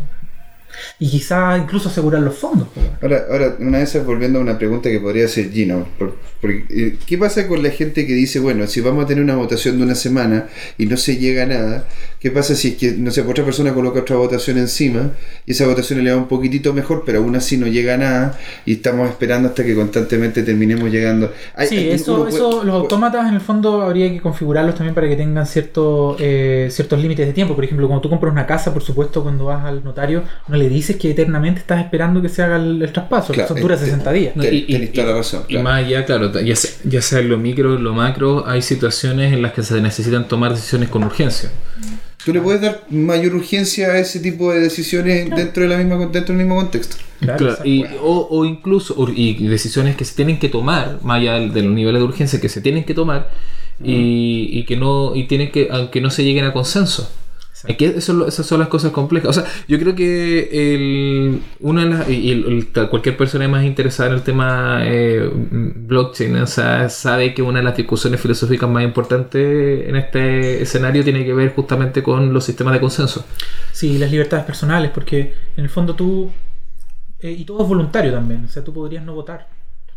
Y quizás incluso asegurar los fondos. po. Ahora, ahora, una esas, volviendo a una pregunta que podría hacer Gino, por- eh, ¿qué pasa con la gente que dice, bueno, si vamos a tener una votación de una semana y no se llega a nada, ¿qué pasa si es que, no sé, otra persona coloca otra votación encima y esa votación le va un poquitito mejor, pero aún así no llega a nada y estamos esperando hasta que constantemente terminemos llegando? Hay- Sí, hay- eso, puede- eso, los autómatas en el fondo habría que configurarlos también para que tengan cierto, eh, ciertos límites de tiempo. Por ejemplo, cuando tú compras una casa, por supuesto, cuando vas al notario, no le dices que eternamente estás esperando que se haga el, el traspaso. Claro, eso dura eh, 60 días. No, y- y- toda la razón, Y más allá, claro, ya sea, ya sea en lo micro, en lo macro, hay situaciones en las que se necesitan tomar decisiones con urgencia. Tú le puedes dar mayor urgencia a ese tipo de decisiones dentro, de la misma, dentro del mismo contexto. Claro, Claro, exacto. y, o, o incluso o- y decisiones que se tienen que tomar, más allá de los niveles de urgencia que se tienen que tomar, y, y que no y tienen que aunque no se lleguen a consenso. Es que eso esas son las cosas complejas. O sea, yo creo que el, una de las, y el- el- tal- cualquier persona más interesada en el tema eh, blockchain o sea, sabe que una de las discusiones filosóficas más importantes en este escenario tiene que ver justamente con los sistemas de consenso. Sí, las libertades personales, porque en el fondo tú. eh, y todo es voluntario también. O sea, tú podrías no votar.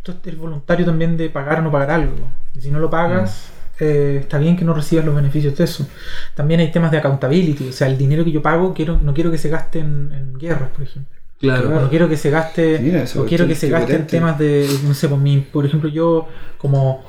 Tú eres voluntario también de pagar o no pagar algo. Y si no lo pagas, eh, está bien que no recibas los beneficios de eso. También hay temas de accountability. O sea, el dinero que yo pago, quiero, no quiero que se gaste en, en guerras, por ejemplo. Claro. No quiero que se gaste. Mira, esa o quiero que se gaste en temas de. No sé, por, mi, por ejemplo, yo como.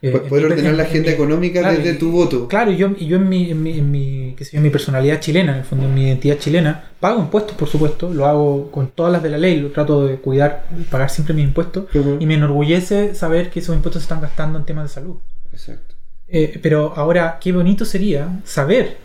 eh, Poder ordenar en- la en agenda mi- económica claro, desde y- tu voto. Claro, y yo, y yo en, mi, en, mi, en, mi, qué sé yo, en mi personalidad chilena, en el fondo, en mi identidad chilena, pago impuestos, por supuesto, lo hago con todas las de la ley, lo trato de cuidar y pagar siempre mis impuestos, y me enorgullece saber que esos impuestos se están gastando en temas de salud. Exacto. Eh, pero ahora, qué bonito sería saber,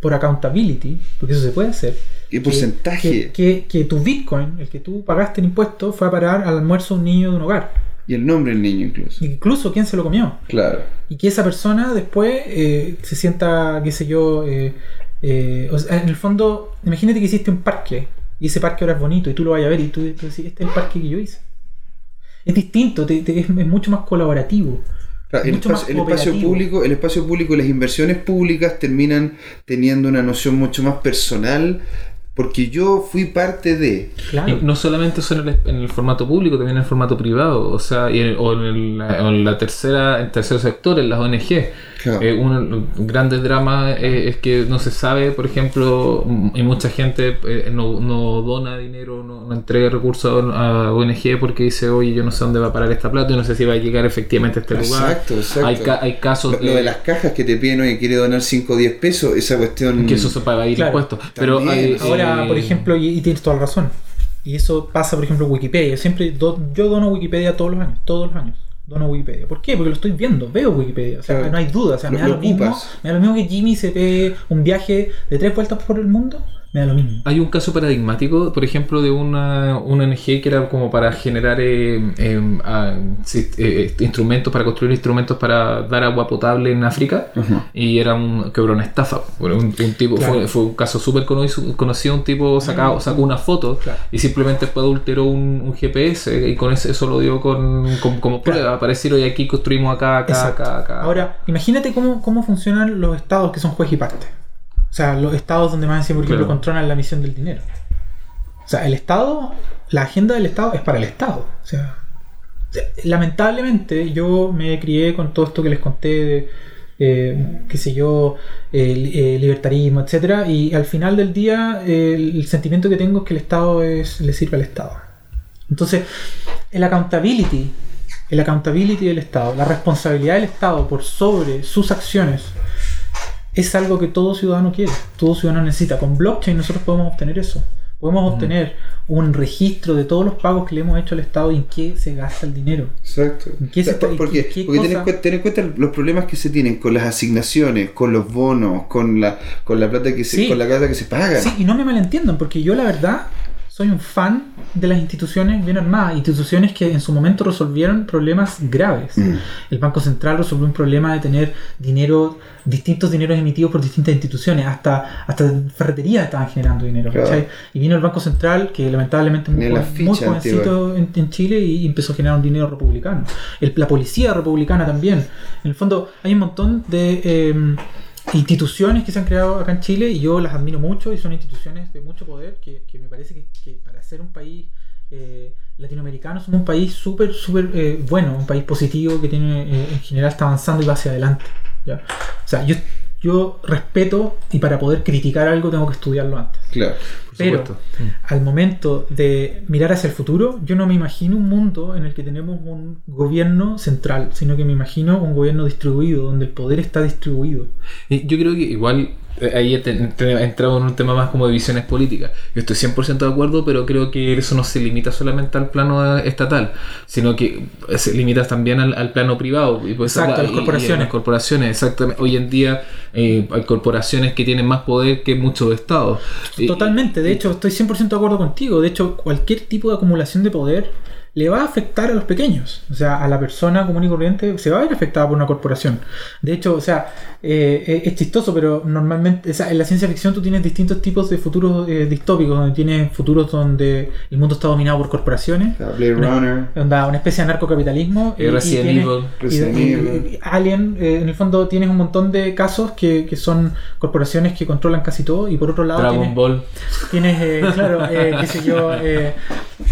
por accountability, porque eso se puede hacer, ¿Qué porcentaje? Que, que, que tu Bitcoin, el que tú pagaste en impuestos, fue a parar al almuerzo de un niño de un hogar. Y el nombre del niño incluso. Incluso quién se lo comió. Claro. y que esa persona después eh, se sienta, qué sé yo, eh, eh, o sea, en el fondo, imagínate que hiciste un parque y ese parque ahora es bonito y tú lo vas a ver y tú, tú decís, este es el parque que yo hice. Es distinto, te- te- es, es mucho más colaborativo. Claro, el, Mucho más espacio, el espacio cooperativo. público, el espacio público y las inversiones públicas terminan teniendo una noción mucho más personal porque yo fui parte de. Claro. Y no solamente eso en el, en el formato público, también en el formato privado, o sea, y en- o en, el- o en la tercera, el tercer sector, en las ONG. Claro. Eh, uno de los grandes dramas eh, es que no se sabe, por ejemplo, mm, y mucha gente eh, no, no dona dinero, no, no entrega recursos a ONG porque dice, oye, yo no sé dónde va a parar esta plata, yo no sé si va a llegar efectivamente a este lugar. Exacto, exacto. Hay, ca- hay casos Lo, lo de las cajas que te piden, oye, quiere donar 5 o 10 pesos, esa cuestión. que eso se paga ir Claro. impuestos. Pero hay, Ahora, eh, por ejemplo, y, y tienes toda la razón. Y eso pasa, por ejemplo, en Wikipedia. Siempre do- yo dono Wikipedia todos los años, todos los años. Dono Wikipedia. ¿Por qué? Porque lo estoy viendo, veo Wikipedia. O sea, Claro. no hay duda. O sea, me Lo- da lo mismo. Me da lo mismo que Jimmy se pegue un viaje de tres vueltas por el mundo. Me da lo mismo. Hay un caso paradigmático, por ejemplo, de una, una ONG que era como para generar eh, eh, ah, sí, eh, instrumentos, para construir instrumentos para dar agua potable en África. Ujú. Y era un, que era una estafa. Bueno, un, un tipo, Claro. fue, fue un caso súper conocido, un tipo sacado, sacó una foto Claro. y simplemente después adulteró un, un GPS y con ese, eso lo dio con, con- como Claro. prueba para decir, oye, aquí construimos acá, acá, Exacto. acá, acá. Ahora, imagínate cómo, cómo funcionan los estados que son juez y parte. O sea, los estados donde más por ejemplo, Claro. controlan la misión del dinero. O sea, el Estado, la agenda del Estado es para el Estado. O sea, lamentablemente yo me crié con todo esto que les conté de, eh, qué sé yo, eh, li- libertarismo, etcétera, y al final del día eh, el sentimiento que tengo es que el Estado es, le sirve al Estado. Entonces, el accountability, el accountability del Estado, la responsabilidad del Estado por sobre sus acciones, es algo que todo ciudadano quiere, todo ciudadano necesita. Con blockchain nosotros podemos obtener eso. Podemos obtener un registro de todos los pagos que le hemos hecho al Estado y en qué se gasta el dinero. Exacto. ¿En qué se está- porque qué porque ten, en cuenta, ten en cuenta los problemas que se tienen con las asignaciones, con los bonos, con la, con la plata que se, Sí. con la plata que se paga. Sí, y no me malentiendan, porque yo la verdad soy un fan de las instituciones bien armadas, instituciones que en su momento resolvieron problemas graves. Mm. El Banco Central resolvió un problema de tener dinero, distintos dineros emitidos por distintas instituciones, hasta, hasta ferreterías estaban generando dinero. Claro. Y vino el Banco Central, que lamentablemente es muy, joven- muy jovencito en, en Chile y empezó a generar un dinero republicano. El- la policía republicana también. En el fondo hay un montón de... eh, instituciones que se han creado acá en Chile y yo las admiro mucho y son instituciones de mucho poder que, que me parece que, para ser un país eh, latinoamericano somos un país súper, súper eh, bueno, un país positivo que tiene eh, en general está avanzando y va hacia adelante. ¿ya? O sea, yo, yo respeto y para poder criticar algo tengo que estudiarlo antes. Claro. Por Pero supuesto. al momento de mirar hacia el futuro, yo no me imagino un mundo en el que tenemos un gobierno central, sino que me imagino un gobierno distribuido, donde el poder está distribuido. Yo creo que igual ahí te- te- entramos en un tema más como de visiones políticas. Yo estoy 100% de acuerdo, pero creo que eso no se limita solamente al plano eh, estatal, sino que eh, se limita también al, al plano privado. Y pues, Exacto, a las corporaciones. las corporaciones, exactamente. Hoy en día eh, hay corporaciones que tienen más poder que muchos estados. Totalmente, de hecho, estoy 100% de acuerdo contigo. De hecho, cualquier tipo de acumulación de poder le va a afectar a los pequeños. O sea, a la persona común y corriente se va a ver afectada por una corporación. De hecho, o sea, eh, eh, es chistoso, pero normalmente o sea, en la ciencia ficción tú tienes distintos tipos de futuros eh, distópicos, donde tienes futuros donde el mundo está dominado por corporaciones. Blade Runner. Onda, una especie de narcocapitalismo. Eh, Resident tienes- Evil. y- Resident y- Evil. y- Alien, eh, en el fondo tienes un montón de casos que, que son corporaciones que controlan casi todo y por otro lado Dragon tienes, Ball. tienes eh, claro, eh, qué sé yo, eh,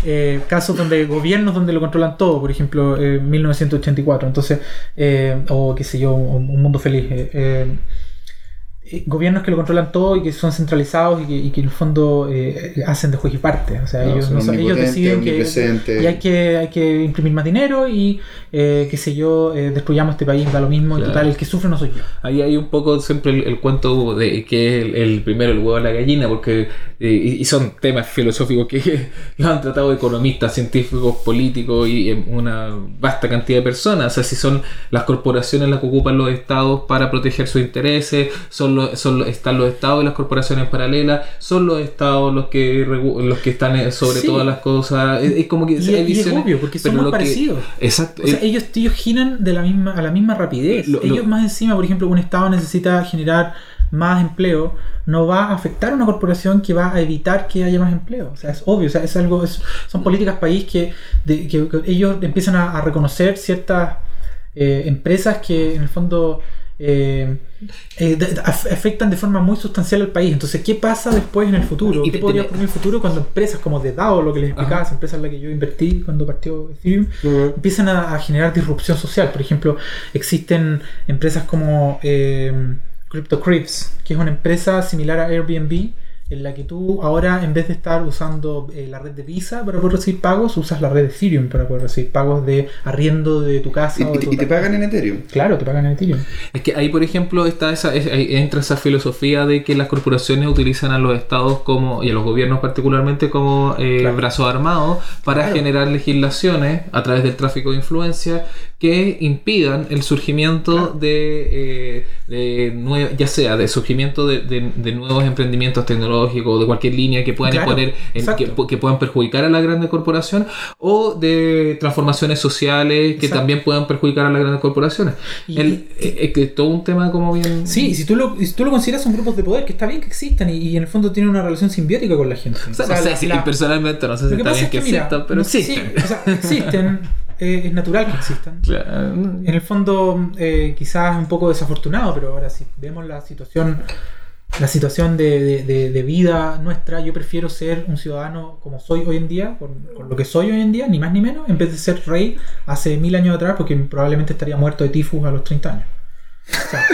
eh, casos donde gobiernos donde lo controlan todo, por ejemplo, eh, 1984, entonces, eh, o qué sé yo, un, un mundo feliz. Eh, gobiernos que lo controlan todo y que son centralizados y que, y que en el fondo eh, hacen de juez y parte. O sea, No, ellos, no son- ellos deciden que y hay que, hay que imprimir más dinero y, eh, qué sé yo, eh, destruyamos este país, da lo mismo. Y total, el que sufre no soy yo. Ahí hay un poco siempre el, el cuento de que es el, el primero el huevo de la gallina, porque eh, y son temas filosóficos que lo han tratado economistas, científicos, políticos y eh, una vasta cantidad de personas. O sea, si son las corporaciones las que ocupan los estados para proteger sus intereses, son los, son los- están los estados y las corporaciones paralelas, son los estados los que los que están eh, sobre Sí. todas las cosas. Es, es como que Y, hay y es visiones, obvio, porque son que- parecidos. Exacto. O sea, ellos, ellos giran de la misma, a la misma rapidez. Lo- lo- ellos más encima, por ejemplo, un Estado necesita generar más empleo, no va a afectar a una corporación que va a evitar que haya más empleo. O sea, es obvio, o sea, es algo, es- son políticas país que, de- que- que ellos empiezan a, a reconocer ciertas eh, empresas que en el fondo eh, eh, afectan de forma muy sustancial al país. Entonces, ¿qué pasa después en el futuro? ¿Qué podría ocurrir en el futuro cuando empresas como The DAO, lo que les explicaba, Ajá. esa empresa en la que yo invertí cuando partió Ethereum, empiezan a, a generar disrupción social. Por ejemplo, existen empresas como eh, CryptoCrips, que es una empresa similar a Airbnb, en la que tú ahora, en vez de estar usando eh, la red de Visa para poder recibir pagos, usas la red de Ethereum para poder recibir pagos de arriendo de tu casa. Y, o de y- tu y te pagan en Ethereum. Claro, te pagan en Ethereum. Es que ahí, por ejemplo, está esa, es- ahí entra esa filosofía de que las corporaciones utilizan a los estados como y a los gobiernos particularmente como eh, Claro. brazos armados para Claro. generar legislaciones a través del tráfico de influencia que impidan el surgimiento de, eh, de nue- ya sea de surgimiento de, de- de nuevos emprendimientos tecnológicos de cualquier línea que puedan Claro, poner en- que, que puedan perjudicar a la grande corporación o de transformaciones sociales que Exacto. también puedan perjudicar a las grandes corporaciones. Y- El- eh, es que todo un tema como bien. Sí, y si tú lo, y si tú lo consideras son grupos de poder, que está bien que existan y, y en el fondo tienen una relación simbiótica con la gente. O sea, O sea, no sé la- si la- personalmente no sé si está bien es que, que, mira, existan, pero no- existen. sí, o sea, existen, eh, es natural que existan. Claro. En el fondo, eh, quizás un poco desafortunado, pero ahora si vemos la situación, la situación de, de- de- de vida nuestra, yo prefiero ser un ciudadano como soy hoy en día, con, con lo que soy hoy en día, ni más ni menos, en vez de ser rey hace mil años atrás, porque probablemente estaría muerto de tifus a los 30 años. O sea,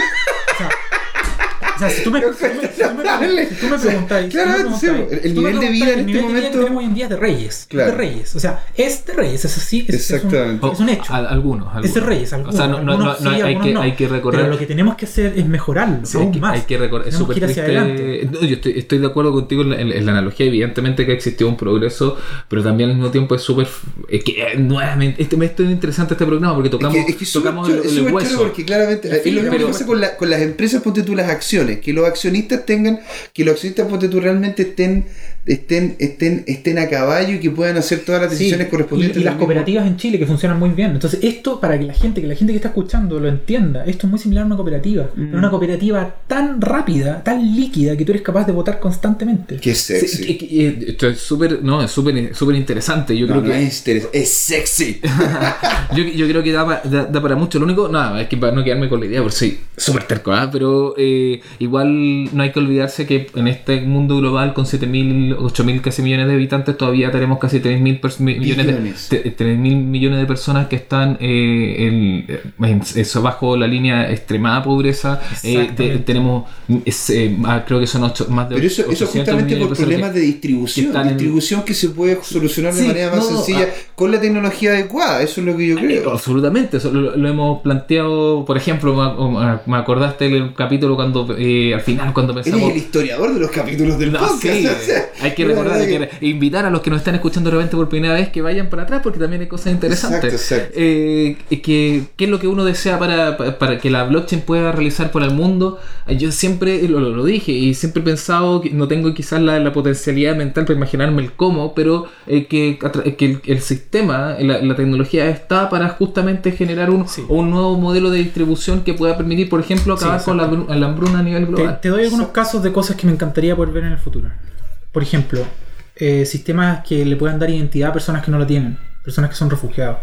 o sea, si tú me, si tú me, si tú me- si tú me preguntáis, si tú me Claramente, sí, el nivel de vida en el este que momento- tenemos hoy en día es de reyes. Claro. Es de reyes. O sea, es de reyes. Es así. Es, es un- Exactamente. Es un, hecho. Algunos, algunos. Es de reyes. Algunos, o sea, no, no, algunos no, no, sí, hay, algunos que, no. hay que recorrer. Pero lo que tenemos que hacer es mejorarlo. Sí, aún hay que, más. hay que recorrer. Es súper que triste. No, yo estoy, estoy de acuerdo contigo en la, en- en la analogía. Evidentemente que ha existido un progreso, pero también al mismo tiempo es súper. Es que eh, nuevamente. Este, esto es interesante este programa porque tocamos, que, es que es tocamos choro, el, hueso. porque claramente En es lo que pasa con, con las empresas, ponte tú las acciones, que los accionistas tengan, que los accionistas ponte tú realmente estén, estén, estén, estén a caballo y que puedan hacer todas las Sí, decisiones correspondientes. y las mismo- cooperativas en Chile que funcionan muy bien. Entonces, esto para que la gente, que la gente que está escuchando lo entienda, esto es muy similar a una cooperativa. Mm. Pero una cooperativa tan rápida, tan líquida, que tú eres capaz de votar constantemente. Qué Sí, sexy. que- que- eh, esto es súper no, es súper súper interesante. Yo No, creo no que es es sexy. yo, yo creo que da, pa- da, da para mucho. Lo único, nada, es que para no quedarme con la idea, porque soy súper terco, ¿ah? pero eh, igual no hay que olvidarse que en este mundo global con 7.000, 8.000 casi millones de habitantes, todavía tenemos casi 3.000 pers- mi- millones de, te- 3.000 millones de personas que están eh, en, en- eso bajo la línea extremada pobreza. Eh, te- tenemos, es, eh, ah, creo que son ocho- más de Pero eso, eso 800 justamente por problemas que- de distribución. que están en- distribución que se puede solucionar de Sí, manera más no, sencilla ah. con la tecnología adecuada. Eso es lo que yo creo. Absolutamente, eso lo, lo hemos planteado, por ejemplo, me, me acordaste del capítulo cuando eh, al final cuando Eres pensamos... el historiador de los capítulos del No, podcast. sí, o sea, hay que recordar, hay que invitar a los que nos están escuchando de repente por primera vez que vayan para atrás porque también hay cosas interesantes. Exacto, exacto. Eh, que, ¿Qué es lo que uno desea para, para- que la blockchain pueda realizar por el mundo? Yo siempre lo, lo- dije y siempre he pensado que no tengo quizás la, la potencialidad mental para imaginarme el cómo, pero eh, que, que el, el sistema, la, la tecnología está para justamente generar un, Sí. un nuevo modelo de distribución que pueda permitir, por ejemplo, Sí, acabar con la, la hambruna a nivel Te, global. te doy algunos casos de cosas que me encantaría poder ver en el futuro. Por ejemplo, eh, sistemas que le puedan dar identidad a personas que no la tienen, personas que son refugiados.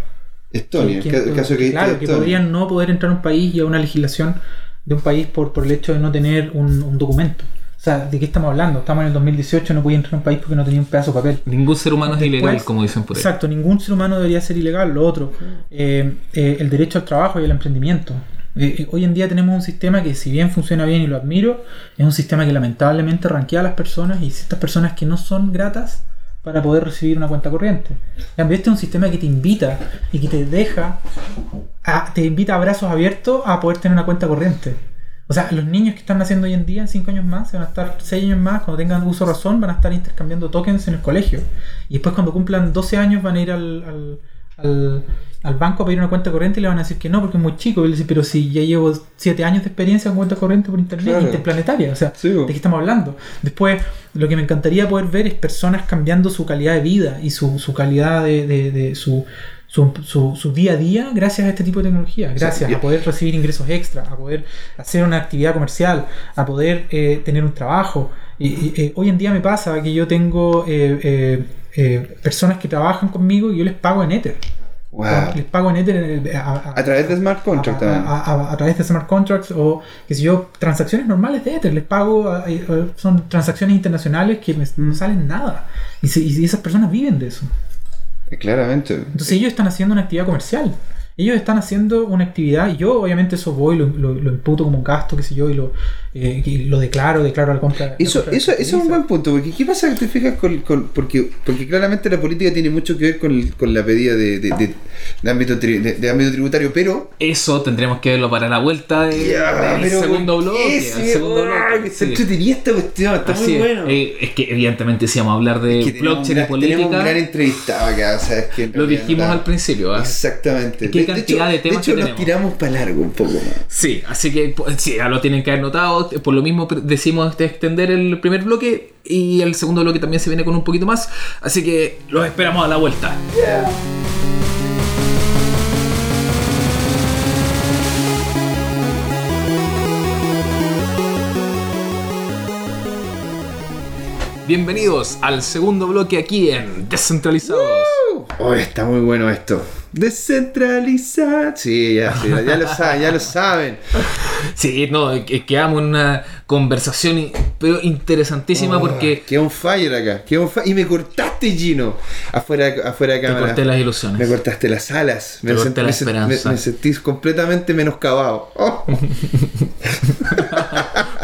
Estonia, Que- el caso que claro, que Estonia. podrían no poder entrar a un país y a una legislación de un país por, por el hecho de no tener un, un documento. O sea, ¿de qué estamos hablando? Estamos en el 2018, no podía entrar a un país porque no tenía un pedazo de papel. Ningún ser humano es ilegal, como dicen por ahí. Exacto, ningún ser humano debería ser ilegal. Lo otro, eh, eh, el derecho al trabajo y al emprendimiento. Eh, eh, hoy en día tenemos un sistema que, si bien funciona bien y lo admiro, es un sistema que lamentablemente ranquea a las personas y ciertas personas que no son gratas para poder recibir una cuenta corriente. En este es un sistema que te invita y que te deja, a- te invita a brazos abiertos a poder tener una cuenta corriente. O sea, los niños que están naciendo hoy en día, en 5 años más, se van a estar 6 años más, cuando tengan uso razón, van a estar intercambiando tokens en el colegio. Y después cuando cumplan 12 años van a ir al, al, al- al banco a pedir una cuenta corriente y le van a decir que no, porque es muy chico. Y le dicen, pero si ya llevo 7 años de experiencia con cuenta corriente por internet, Claro. interplanetaria. O sea, Sí. ¿de qué estamos hablando? Después, lo que me encantaría poder ver es personas cambiando su calidad de vida y su, su calidad de, de- de su, su, su- su día a día gracias a este tipo de tecnología. Gracias a poder recibir ingresos extra, a poder hacer una actividad comercial, a poder eh, tener un trabajo. Y, y, eh, hoy en día me pasa que yo tengo eh, eh, personas que trabajan conmigo y yo les pago en Ether. Wow. Les pago en Ether eh, a, A través de smart contract a, a- través de smart contracts o que si yo transacciones normales de Ether les pago eh, eh, son transacciones internacionales que me, no salen nada y, si- y esas personas viven de eso Claramente. entonces ellos están haciendo una actividad comercial ellos están haciendo una actividad y yo obviamente eso voy lo, lo, lo imputo como un gasto qué sé yo y lo, eh, y lo declaro declaro la compra Eso, compra de eso, eso es un buen punto, porque ¿qué pasa que te fijas con, con- porque, porque claramente la política tiene mucho que ver con, el- con la pedida de, de, de- de ámbito, tri- de, de ámbito tributario, pero Eso tendremos que verlo para la vuelta de- del pero segundo ¿por bloque. Sí, segundo oh, bloque, que se entretenía esta cuestión, está Así muy es. bueno. Eh, es que evidentemente si vamos a hablar de Es que blockchain y gran- tenemos un gran política, entrevistado acá, lo dijimos no- al principio. ¿ah? Exactamente. ¿Qué cantidad de temas de hecho que nos tenemos? tiramos para largo un poco más. Sí, así que pues, sí, ya lo tienen que haber notado. Por lo mismo decimos este, extender el primer bloque y el segundo bloque también se viene con un poquito más. Así que los esperamos a la vuelta. Bienvenidos al segundo bloque aquí en Descentralizados. Oh, está muy bueno esto. Descentralizar. Sí, ya, sí, ya lo saben, ya lo saben. Sí, no, es que quedamos en una conversación pero interesantísima porque Qué on fire acá. on fire. Y me cortaste, Gino. Afuera, afuera de cámara. corté las ilusiones. Me cortaste las alas. Me, corté la me, esperanza. me- me sentí completamente menoscabado. Oh.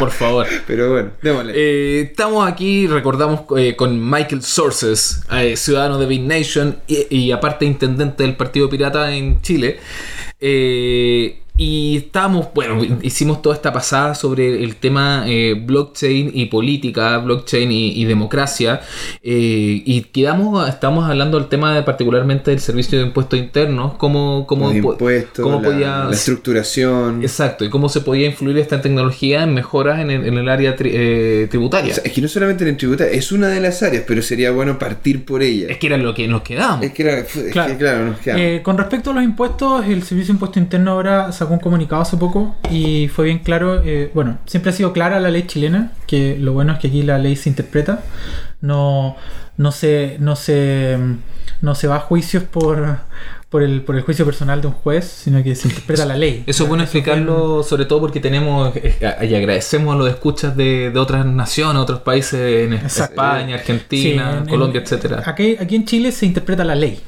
Por favor. Pero bueno, démosle. Eh, estamos aquí, recordamos, eh, con Michael Sources, eh, ciudadano de Big Nation y, y aparte intendente del Partido Pirata en Chile. Y estábamos, bueno, hicimos toda esta pasada sobre el tema eh, blockchain y política, blockchain y, y democracia. eh, y quedamos, estamos hablando del tema de particularmente del servicio de impuestos internos, cómo, cómo, impuestos, cómo la, podía la estructuración. Exacto, y cómo se podía influir esta tecnología en mejoras en el, en el área tri- eh, O tributaria. sea, es que no solamente en tributar, es una de las áreas, pero sería bueno partir por ella. Es que era lo que nos quedamos. Es que, era, es Claro. que, claro, nos quedamos. Eh, con respecto a los impuestos, el Servicio de Impuesto Interno ahora sacó un comunicado hace poco y fue bien claro. eh, bueno, siempre ha sido clara la ley chilena, que lo bueno es que aquí la ley se interpreta. No, no, se, no, se, no se va a juicios por, por, el, por el juicio personal de un juez, sino que se interpreta la ley. Eso es bueno explicarlo, sobre todo porque tenemos eh, y agradecemos a los escuchas de, de otras naciones, otros países, en Exacto. España, Argentina, Sí, en- Colombia, en- etcétera. Aquí, aquí en Chile se interpreta la ley.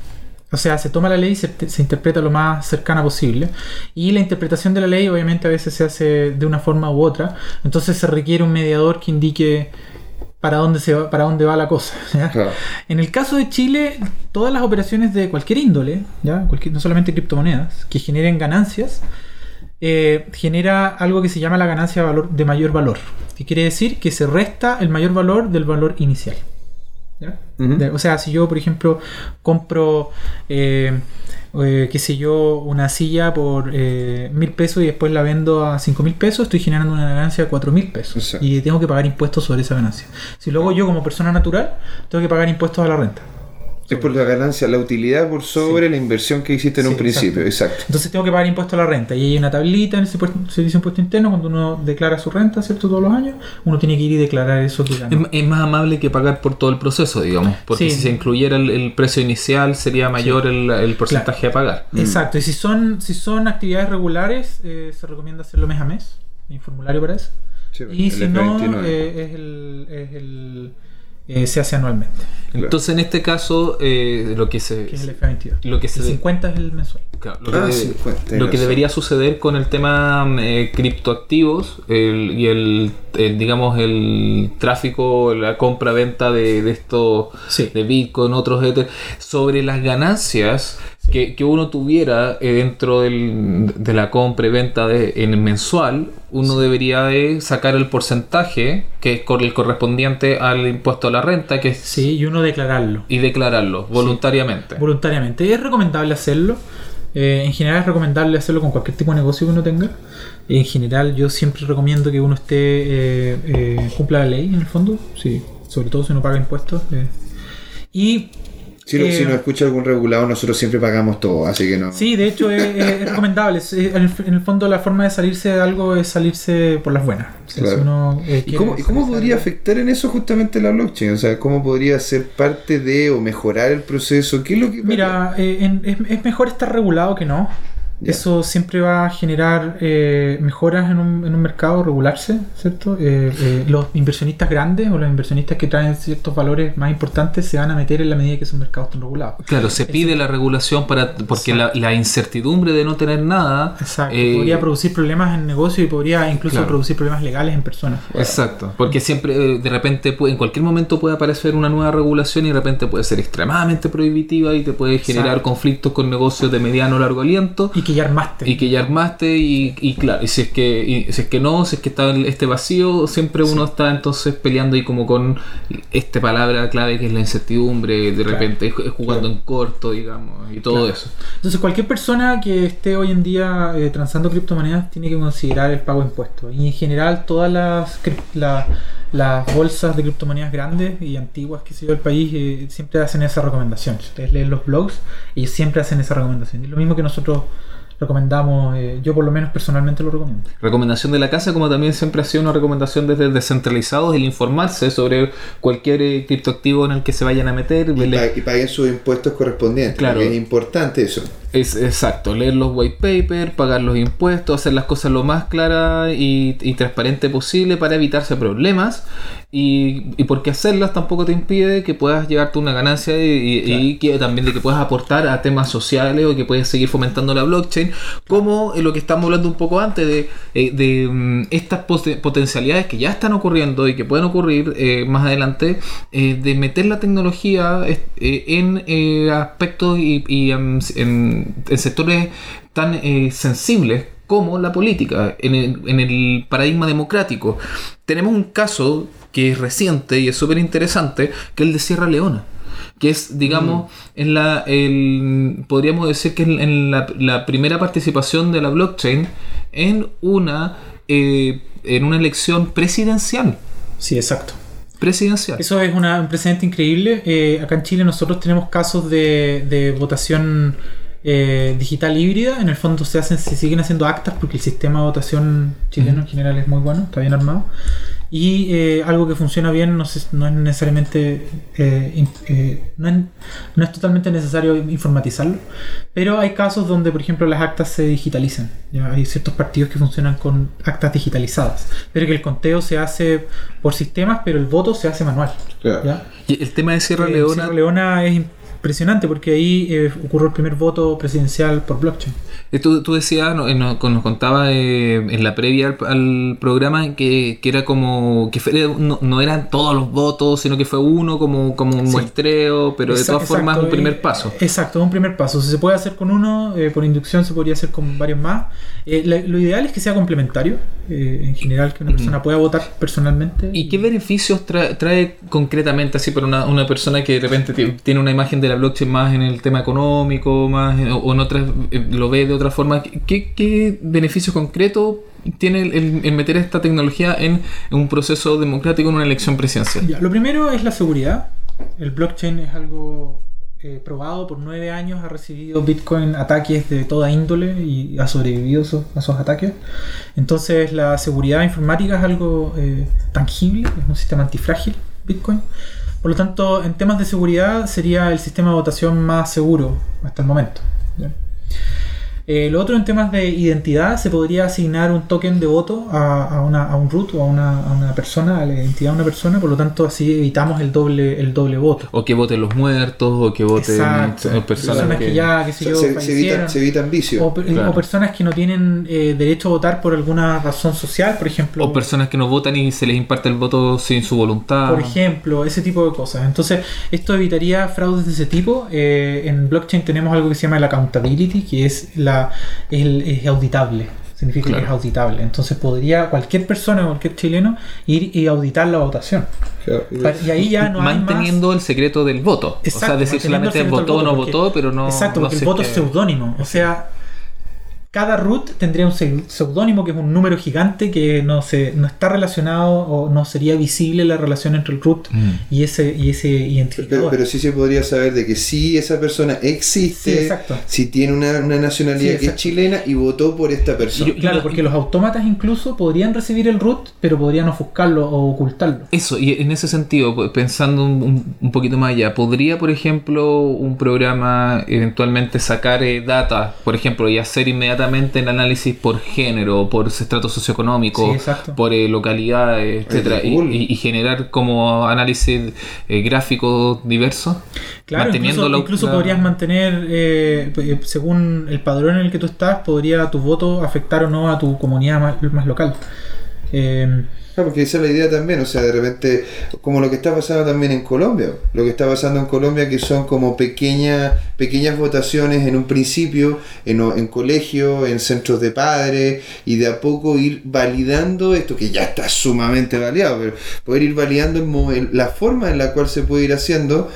O sea, se toma la ley y se, se interpreta lo más cercana posible. Y la interpretación de la ley obviamente a veces se hace de una forma u otra. Entonces se requiere un mediador que indique para dónde, se va, para dónde va la cosa. ¿ya? Claro. En el caso de Chile, todas las operaciones de cualquier índole, ¿ya? Cualquier- no solamente criptomonedas, que generen ganancias, eh, genera algo que se llama la ganancia de, valor, de mayor valor. Que quiere decir que se resta el mayor valor del valor inicial. ¿Ya? De- o sea, si yo, por ejemplo, compro, eh, eh, qué sé yo, una silla por eh, mil pesos y después la vendo a cinco mil pesos, estoy generando una ganancia de cuatro mil pesos. Y tengo que pagar impuestos sobre esa ganancia. Si luego yo, como persona natural, tengo que pagar impuestos a la renta. Es por la ganancia, la utilidad por sobre la inversión que hiciste en Sí, un principio. Exacto. Entonces tengo que pagar impuesto a la renta. Y hay una tablita en ese puesto- servicio de impuesto interno cuando uno declara su renta, ¿cierto? Todos los años, uno tiene que ir y declarar eso que. Es, es más amable que pagar por todo el proceso, digamos, porque Sí. si se incluyera el, el precio inicial sería mayor el, el porcentaje a pagar. Exacto. Y si son, si son actividades regulares, eh, se recomienda hacerlo mes a mes. Hay un formulario para eso. Sí, y el si no, F29. eh, es el, es el, eh, se hace anualmente, Entonces en este caso eh, lo que se que es el F22. lo que se el 50 es el mensual. Claro, lo, Ah, que, sí, pues, tenés lo que debería suceder con el tema eh, criptoactivos el- y el, el, digamos el tráfico, la compra-venta de, de esto Sí. de Bitcoin, otros sobre las ganancias que, que uno tuviera eh, dentro del- de la compra y venta de, en el mensual, uno debería de sacar el porcentaje que es cor- el correspondiente al impuesto a la renta que es, Sí, y uno declararlo. y declararlo voluntariamente. voluntariamente. Es recomendable hacerlo. Eh, en general es recomendable hacerlo con cualquier tipo de negocio que uno tenga. En general yo siempre recomiendo que uno esté eh, eh, cumpla la ley en el fondo, sí, sobre todo si uno paga impuestos. Y Si, no- eh, si nos escucha algún regulado, nosotros siempre pagamos todo, así que no. sí, de hecho es, es- recomendable. Es- en, el, fondo la forma de salirse de algo es salirse por las buenas. O sea, Claro. si uno, eh, ¿Y cómo, y cómo podría afectar en eso justamente la blockchain? O sea, ¿cómo podría ser parte de o mejorar el proceso? ¿Qué es lo que Mira, eh, en- es, es mejor estar regulado que no. Eso siempre va a generar eh, mejoras en un, en un mercado, regularse, ¿cierto? Eh, eh, los inversionistas grandes o los inversionistas que traen ciertos valores más importantes se van a meter en la medida que esos mercados estén regulados. Claro, se pide la regulación para porque la, la incertidumbre de no tener nada. Exacto. eh, podría producir problemas en negocio y podría incluso Claro. producir problemas legales en personas. Exacto, porque siempre eh, de repente puede- en cualquier momento puede aparecer una nueva regulación y de repente puede ser extremadamente prohibitiva y te puede generar Exacto. conflictos con negocios de mediano o largo aliento Y que ya armaste. y que ya armaste y, y claro, y si es que y si es que no, si es que está este vacío, siempre uno está entonces peleando y como con esta palabra clave que es la incertidumbre, de repente es- es jugando en corto, digamos, y todo Claro. eso. Entonces cualquier persona que esté hoy en día eh, transando criptomonedas tiene que considerar el pago de impuestos. Y en general todas las, la- las bolsas de criptomonedas grandes y antiguas que se dio el país eh, siempre hacen esa recomendación. Si ustedes leen los blogs, ellos siempre hacen esa recomendación. Y lo mismo que nosotros recomendamos, eh, yo por lo menos personalmente lo recomiendo. Recomendación de la casa, como también siempre ha sido una recomendación desde descentralizados, el informarse sobre cualquier eh, criptoactivo en el que se vayan a meter. Y, leer- pa- y paguen sus impuestos correspondientes. Claro. Es importante eso. Es exacto, leer los white papers, pagar los impuestos, hacer las cosas lo más clara y, y transparente posible para evitarse problemas. Y, y porque hacerlas tampoco te impide que puedas llevarte una ganancia y, y- y que también de que puedas aportar a temas sociales o que puedas seguir fomentando la blockchain como eh, lo que estamos hablando un poco antes de, eh, mm, estas poten- potencialidades que ya están ocurriendo y que pueden ocurrir eh, más adelante, de meter la tecnología en aspectos y, en, sectores tan sensibles como la política, en el, en el paradigma democrático. Tenemos un caso que es reciente y es súper interesante, que es el de Sierra Leona que es, digamos, en la, el, podríamos decir que en, en la, la primera participación de la blockchain en una, eh, en una elección presidencial. Sí, exacto. Presidencial. Eso es una- un precedente increíble. Eh, acá en Chile nosotros tenemos casos de, de votación eh, digital híbrida. En el fondo se hacen, se siguen haciendo actas porque el sistema de votación chileno en general es muy bueno, está bien armado. Y eh, algo que funciona bien no, se- no es necesariamente eh, in- eh, no, es, no es totalmente necesario informatizarlo, pero hay casos donde, por ejemplo, las actas se digitalizan. ¿ya? Hay ciertos partidos que funcionan con actas digitalizadas, pero que el conteo se hace por sistemas, pero el voto se hace manual. Claro. ¿ya? Y el tema de Sierra Eh, Leona, Sierra Leona es impresionante porque ahí eh, ocurrió el primer voto presidencial por blockchain. eh, tú, tú decías, no, eh, no- nos contaba eh, en la previa al, al programa que, que era como, que fue- no, no eran todos los votos, sino que fue uno como, como un Sí. muestreo, pero de Exa- todas formas exacto, un primer paso. Exacto, un primer paso. Si se puede hacer con uno, eh, por inducción se podría hacer con varios más. Eh, la- lo ideal es que sea complementario, en general, que una persona pueda votar personalmente. ¿Y qué beneficios tra- trae concretamente así para una, una persona que de repente ti- tiene una imagen de la blockchain más en el tema económico, más en- o en otras, eh, lo ve de otra forma? ¿Qué, qué beneficios concretos tiene el, el- el meter esta tecnología en, un proceso democrático en una elección presidencial? Ya, lo primero es la seguridad. El blockchain es algo eh, probado por nueve años, ha recibido Bitcoin ataques de toda índole y ha sobrevivido a esos ataques. Entonces la seguridad informática es algo eh, tangible, es un sistema antifrágil, Bitcoin. Por lo tanto, en temas de seguridad sería el sistema de votación más seguro hasta el momento. Eh, lo otro en temas de identidad, se podría asignar un token de voto a, a una- a un root o a una, a una persona, a la identidad de una persona, por lo tanto así evitamos el doble, el doble voto. O que voten los muertos, o que voten Exacto. eh, personas que... ya, qué sé yo, se, se evitan, se evitan vicios. o, per- Claro. o personas que no tienen eh, derecho a votar por alguna razón social, por ejemplo. O personas que no votan y se les imparte el voto sin su voluntad. Por ejemplo, ese tipo de cosas. Entonces, esto evitaría fraudes de ese tipo. Eh, en blockchain tenemos algo que se llama el accountability, que es la es auditable. Significa Claro. que es auditable. Entonces podría cualquier persona, cualquier chileno, ir y auditar la votación. Claro. Y ahí ya no hay más... manteniendo el secreto del voto. o sea, Exacto, decir solamente votó o no porque- votó, pero no. Exacto, porque el voto es seudónimo. O sea, cada root tendría un seu- seudónimo que es un número gigante que no se no está relacionado o no sería visible la relación entre el root Mm. y ese y ese identificador. Pero, pero sí se podría saber de que si esa persona Sí, existe, si tiene una, una nacionalidad Sí, que es chilena y votó por esta persona. Y- Claro, porque los autómatas incluso podrían recibir el root, pero podrían ofuscarlo o ocultarlo. Eso, y en ese sentido, pensando un, un- un poquito más allá, ¿podría, por ejemplo, un programa eventualmente sacar eh, data, por ejemplo, y hacer inmediatamente el análisis por género, por estrato socioeconómico, Sí, por eh, localidades, etcétera, y, cool. y- y generar como análisis eh, gráfico diverso? Claro, manteniendo incluso, la- incluso la- podrías mantener, eh, eh, según el padrón en el que tú estás, podría tu voto afectar o no a tu comunidad más, más local. Eh, Claro, porque esa es la idea también, o sea, de repente, como lo que está pasando también en Colombia, lo que está pasando en Colombia que son como pequeñas pequeñas votaciones en un principio, en, en colegio, en centros de padres, y de a poco ir validando esto que ya está sumamente validado, pero poder ir validando el la forma en la cual se puede ir haciendo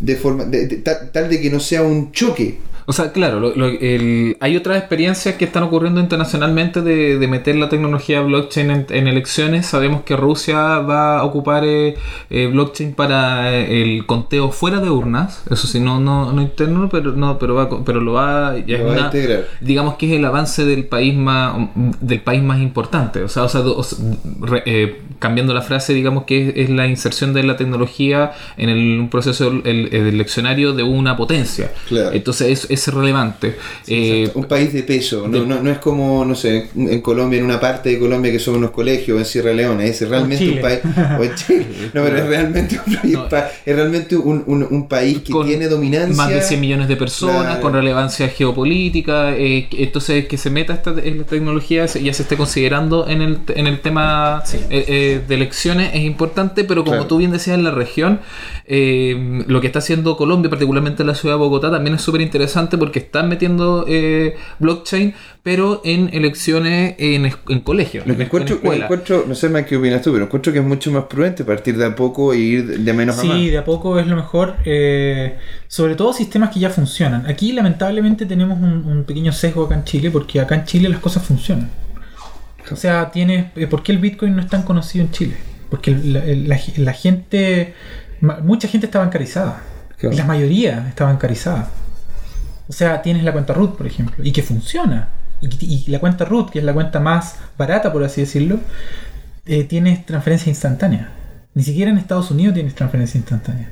de forma de- de- tal de que no sea un choque. O sea, claro, lo- lo- el- hay otras experiencias que están ocurriendo internacionalmente de, de meter la tecnología blockchain en, en elecciones. Sabemos que Rusia va a ocupar eh, eh, blockchain para eh, el conteo fuera de urnas. Eso sí, no, no, no interno, pero no, pero va, pero lo va, ya Lo es va a integrar. digamos que es el avance del país más del país más importante. O sea, o sea, do- o sea, re- eh, cambiando la frase, digamos que es, es la inserción de la tecnología en el, un proceso el- el- el eleccionario de una potencia. Claro. Entonces, es- ser relevante. Eh, un país de peso, no, no, no, es como, no sé, en Colombia, en una parte de Colombia que son unos colegios, en Sierra Leone, es realmente un país, o en Chile, no, pero es realmente un, país, no, es realmente un, un, un país que tiene dominancia. Más de 100 millones de personas, claro. con relevancia geopolítica, eh, entonces que se meta esta, esta tecnología ya se esté considerando en el, en el tema sí. eh, eh, de elecciones es importante, pero como claro. tú bien decías en la región, eh, lo que está haciendo Colombia, particularmente en la ciudad de Bogotá, también es súper interesante porque están metiendo eh, blockchain, pero en elecciones en, en colegios. Lo que encuentro, encuentro, no sé más qué opinas tú, pero encuentro que es mucho más prudente partir de a poco e ir de menos sí, a más. Sí, de a poco es lo mejor, eh, sobre todo sistemas que ya funcionan. Aquí lamentablemente tenemos un, un pequeño sesgo acá en Chile, porque acá en Chile las cosas funcionan. O sea, tiene, ¿por qué el Bitcoin no es tan conocido en Chile? Porque la, la, la gente, mucha gente está bancarizada. La mayoría está bancarizada. O sea, tienes la cuenta root, por ejemplo, y que funciona. Y, y la cuenta root, que es la cuenta más barata, por así decirlo, eh, tienes transferencia instantánea. Ni siquiera en Estados Unidos tienes transferencia instantánea.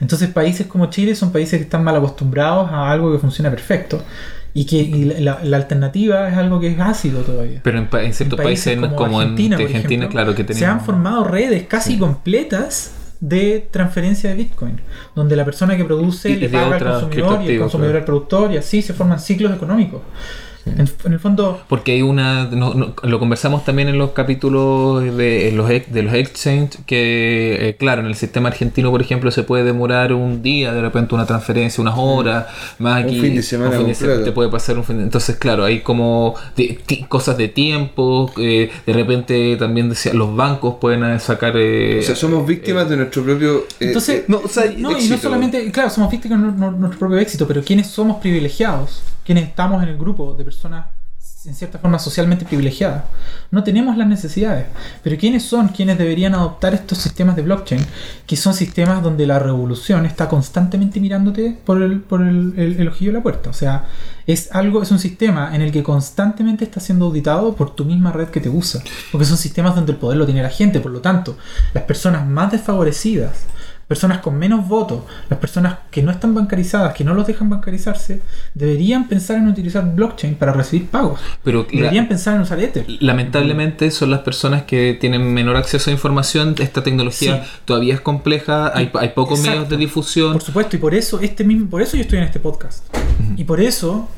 Entonces países como Chile son países que están mal acostumbrados a algo que funciona perfecto y que y la, la, alternativa es algo que es ácido todavía. Pero en, en ciertos en países, países, como, como Argentina, en Argentina, ejemplo, claro que tenemos... se han formado redes casi sí. completas de transferencia de Bitcoin, donde la persona que produce y le paga al consumidor y el consumidor al productor y así se forman ciclos económicos. En, en, el fondo. Porque hay una. No, no, lo conversamos también en los capítulos de los, de los exchange. Que, eh, claro, en el sistema argentino, por ejemplo, se puede demorar un día, de repente una transferencia, unas horas. Más aquí. Un fin de semana. Fin de semana te puede pasar un fin de, Entonces, claro, hay como de, cosas de tiempo. Eh, de repente también decía, los bancos pueden sacar. Eh, o sea, somos víctimas de nuestro propio. Entonces, no, o sea, no, y no solamente. Claro, somos víctimas de nuestro propio éxito, pero quienes somos privilegiados quienes estamos en el grupo de personas en cierta forma socialmente privilegiadas. No tenemos las necesidades. Pero ¿quiénes son quienes deberían adoptar estos sistemas de blockchain? Que son sistemas donde la revolución está constantemente mirándote por el, por el, ojillo de la puerta. O sea, es algo, es un sistema en el que constantemente está siendo auditado por tu misma red que te usa. Porque son sistemas donde el poder lo tiene la gente. Por lo tanto, las personas más desfavorecidas personas con menos votos, las personas que no están bancarizadas, que no los dejan bancarizarse, deberían pensar en utilizar blockchain para recibir pagos. Pero deberían la, pensar en usar Ether. Lamentablemente son las personas que tienen menor acceso a información. Esta tecnología sí. todavía es compleja, hay, hay pocos Exacto. medios de difusión. Por supuesto, y por eso este mismo, por eso yo estoy en este podcast. Uh -huh. Y por eso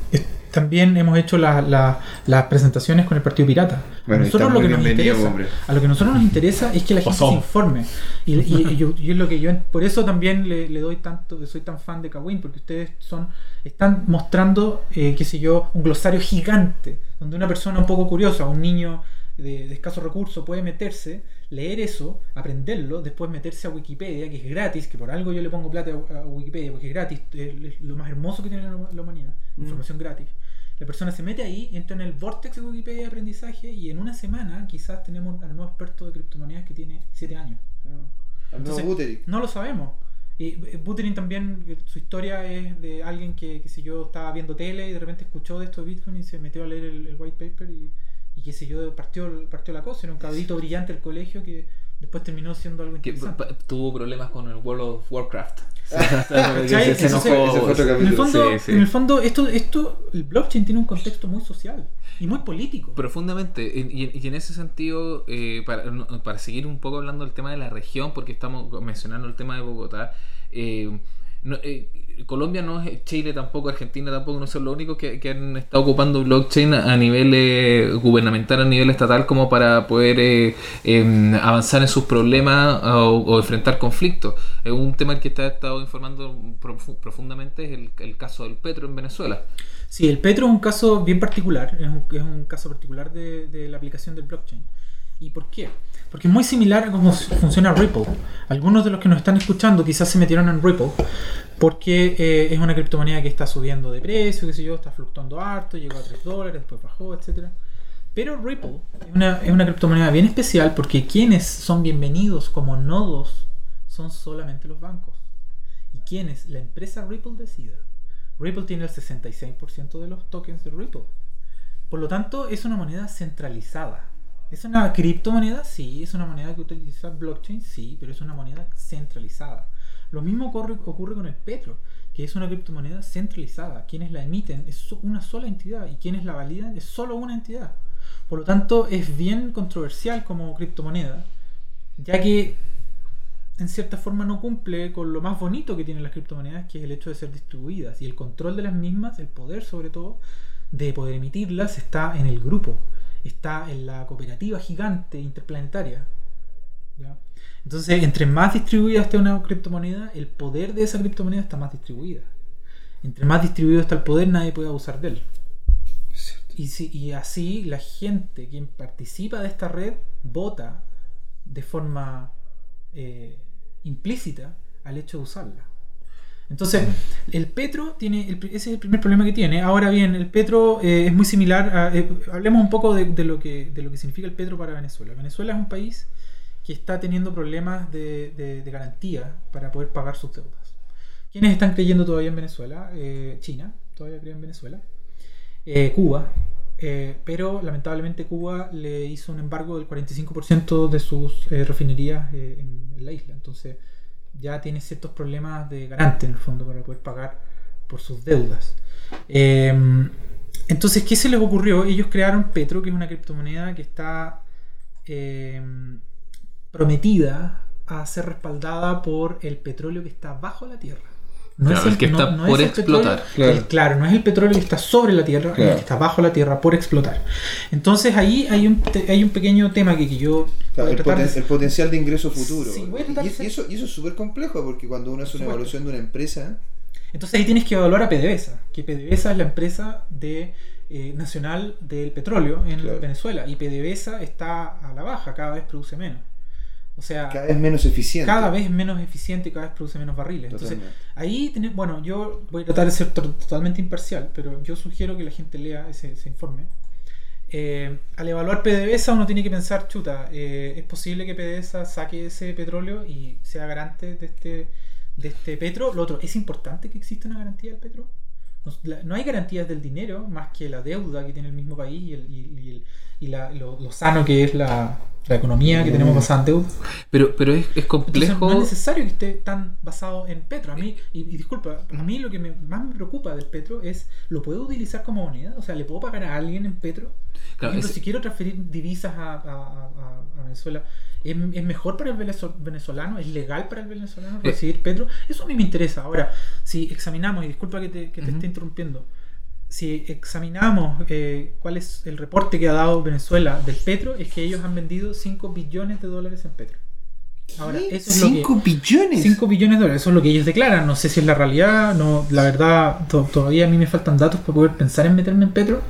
también hemos hecho las la, la presentaciones con el Partido Pirata. Bueno, nosotros lo que nos interesa, hombre. a lo que nosotros nos interesa es que la gente se informe. Y, y, y, yo, y, es lo que yo por eso también le, le, doy tanto, soy tan fan de Kawin, porque ustedes son, están mostrando, eh, qué sé yo, un glosario gigante, donde una persona un poco curiosa, un niño de, de escasos recursos puede meterse, leer eso, aprenderlo, después meterse a Wikipedia, que es gratis, que por algo yo le pongo plata a, Wikipedia, porque es gratis, es lo más hermoso que tiene la, humanidad, mm. información gratis. La persona se mete ahí, entra en el vortex de Wikipedia de aprendizaje y en una semana quizás tenemos al nuevo experto de criptomonedas que tiene 7 años. Ah. Entonces, no lo sabemos. Y Buterin también, su historia es de alguien que, que si yo estaba viendo tele y de repente escuchó de esto de Bitcoin y se metió a leer el, el white paper y, y qué sé yo, partió, partió la cosa. Era un cabrito brillante del colegio que después terminó siendo algo interesante. Que tuvo problemas con el World of Warcraft. En el fondo, sí, sí. En el fondo esto, esto, el blockchain tiene un contexto muy social y muy político. Profundamente. Y, y en ese sentido, eh, para, para seguir un poco hablando del tema de la región, porque estamos mencionando el tema de Bogotá, eh, no, eh, Colombia no es Chile tampoco, Argentina tampoco, no son los únicos que, que han estado ocupando blockchain a nivel eh, gubernamental, a nivel estatal, como para poder eh, eh, avanzar en sus problemas o, enfrentar conflictos. Es un tema que ha estado informando profundamente, el, caso del petro en Venezuela. Sí, el petro es un caso bien particular, es un, caso particular de la aplicación del blockchain. ¿Y por qué? Porque es muy similar a cómo funciona Ripple. Algunos de los que nos están escuchando quizás se metieron en Ripple porque eh, es una criptomoneda que está subiendo de precio, qué sé yo, está fluctuando harto, llegó a 3 dólares, después bajó, etc. Pero Ripple es una, es una criptomoneda bien especial porque quienes son bienvenidos como nodos son solamente los bancos. Y quienes la empresa Ripple decida. Ripple tiene el 66% de los tokens de Ripple. Por lo tanto, es una moneda centralizada. ¿Es una criptomoneda? Sí. ¿Es una moneda que utiliza blockchain? Sí, pero es una moneda centralizada. Lo mismo ocurre, ocurre con el petro, que es una criptomoneda centralizada. Quienes la emiten es una sola entidad y quienes la validan es solo una entidad. Por lo tanto, es bien controversial como criptomoneda, ya que en cierta forma no cumple con lo más bonito que tienen las criptomonedas, que es el hecho de ser distribuidas. Y el control de las mismas, el poder sobre todo, de poder emitirlas, está en el grupo, está en la cooperativa gigante interplanetaria. ¿ya? Entonces, entre más distribuida esté una criptomoneda, el poder de esa criptomoneda está más distribuida. Entre más distribuido está el poder, nadie puede abusar de él. Y, si- y así la gente quien participa de esta red vota de forma eh, implícita al hecho de usarla. Entonces, el Petro tiene, el ese es el primer problema que tiene. Ahora bien, el Petro eh, es muy similar a, eh, hablemos un poco de, de lo que, de lo que significa el Petro para Venezuela. Venezuela es un país que está teniendo problemas de, de- de garantía para poder pagar sus deudas. ¿Quiénes están creyendo todavía en Venezuela? Eh, China, todavía cree en Venezuela. Eh, Cuba, eh, pero lamentablemente Cuba le hizo un embargo del 45% de sus refinerías en, en la isla. Entonces ya tiene ciertos problemas de garante en el fondo para poder pagar por sus deudas. Eh, entonces, ¿qué se les ocurrió? Ellos crearon Petro, que es una criptomoneda que está eh, prometida a ser respaldada por el petróleo que está bajo la tierra. Claro, el que está por el petróleo- Claro. explotar. el- claro, no es el petróleo que está sobre la tierra, Claro. el que está bajo la tierra por explotar. Entonces ahí hay un, te- hay un pequeño tema que, que yo Claro, voy a el, de- potencial de ingreso futuro. Sí, voy a y, de eso, y eso es súper complejo porque cuando uno hace una evaluación de una empresa, Entonces ahí tienes que evaluar a PDVSA, que PDVSA es la empresa de, eh, nacional del petróleo en Claro. Venezuela y PDVSA está a la baja, cada vez produce menos. O sea, cada vez menos eficiente. cada vez menos eficiente y cada vez produce menos barriles. Entonces, Totalmente. ahí tenés, bueno, yo voy a tratar de ser to- totalmente imparcial, pero yo sugiero que la gente lea ese, ese informe. Eh, al evaluar PDVSA uno tiene que pensar, chuta, eh, es posible que PDVSA saque ese petróleo y sea garante de este, de este petro. Lo otro, ¿es importante que exista una garantía del petro? No, la- no hay garantías del dinero más que la deuda que tiene el mismo país y, el- y- y el- y la- lo, lo sano que es la, la economía que tenemos basada en deuda. Pero, pero es, es Entonces, complejo. no es necesario que esté tan basado en petro. A mí, y, y disculpa, a mí lo que me- más me preocupa del petro es, ¿lo puedo utilizar como moneda? O sea, ¿le puedo pagar a alguien en petro? Por Claro, ejemplo, es- si quiero transferir divisas a, a- a- Venezuela, ¿es, es mejor para el venezo- venezolano? ¿Es legal para el venezolano Eh. recibir petro? Eso a mí me interesa. Ahora, si examinamos, y disculpa que te, que te Ujú. esté interrumpiendo, si examinamos eh, cuál es el reporte que ha dado Venezuela del petro, es que ellos han vendido 5 billones de dólares en petro. Ahora, eso es lo que- 5 billones. 5 billones de dólares, eso es lo que ellos declaran. No sé si es la realidad, no, la verdad, to- todavía a mí me faltan datos para poder pensar en meterme en Petro.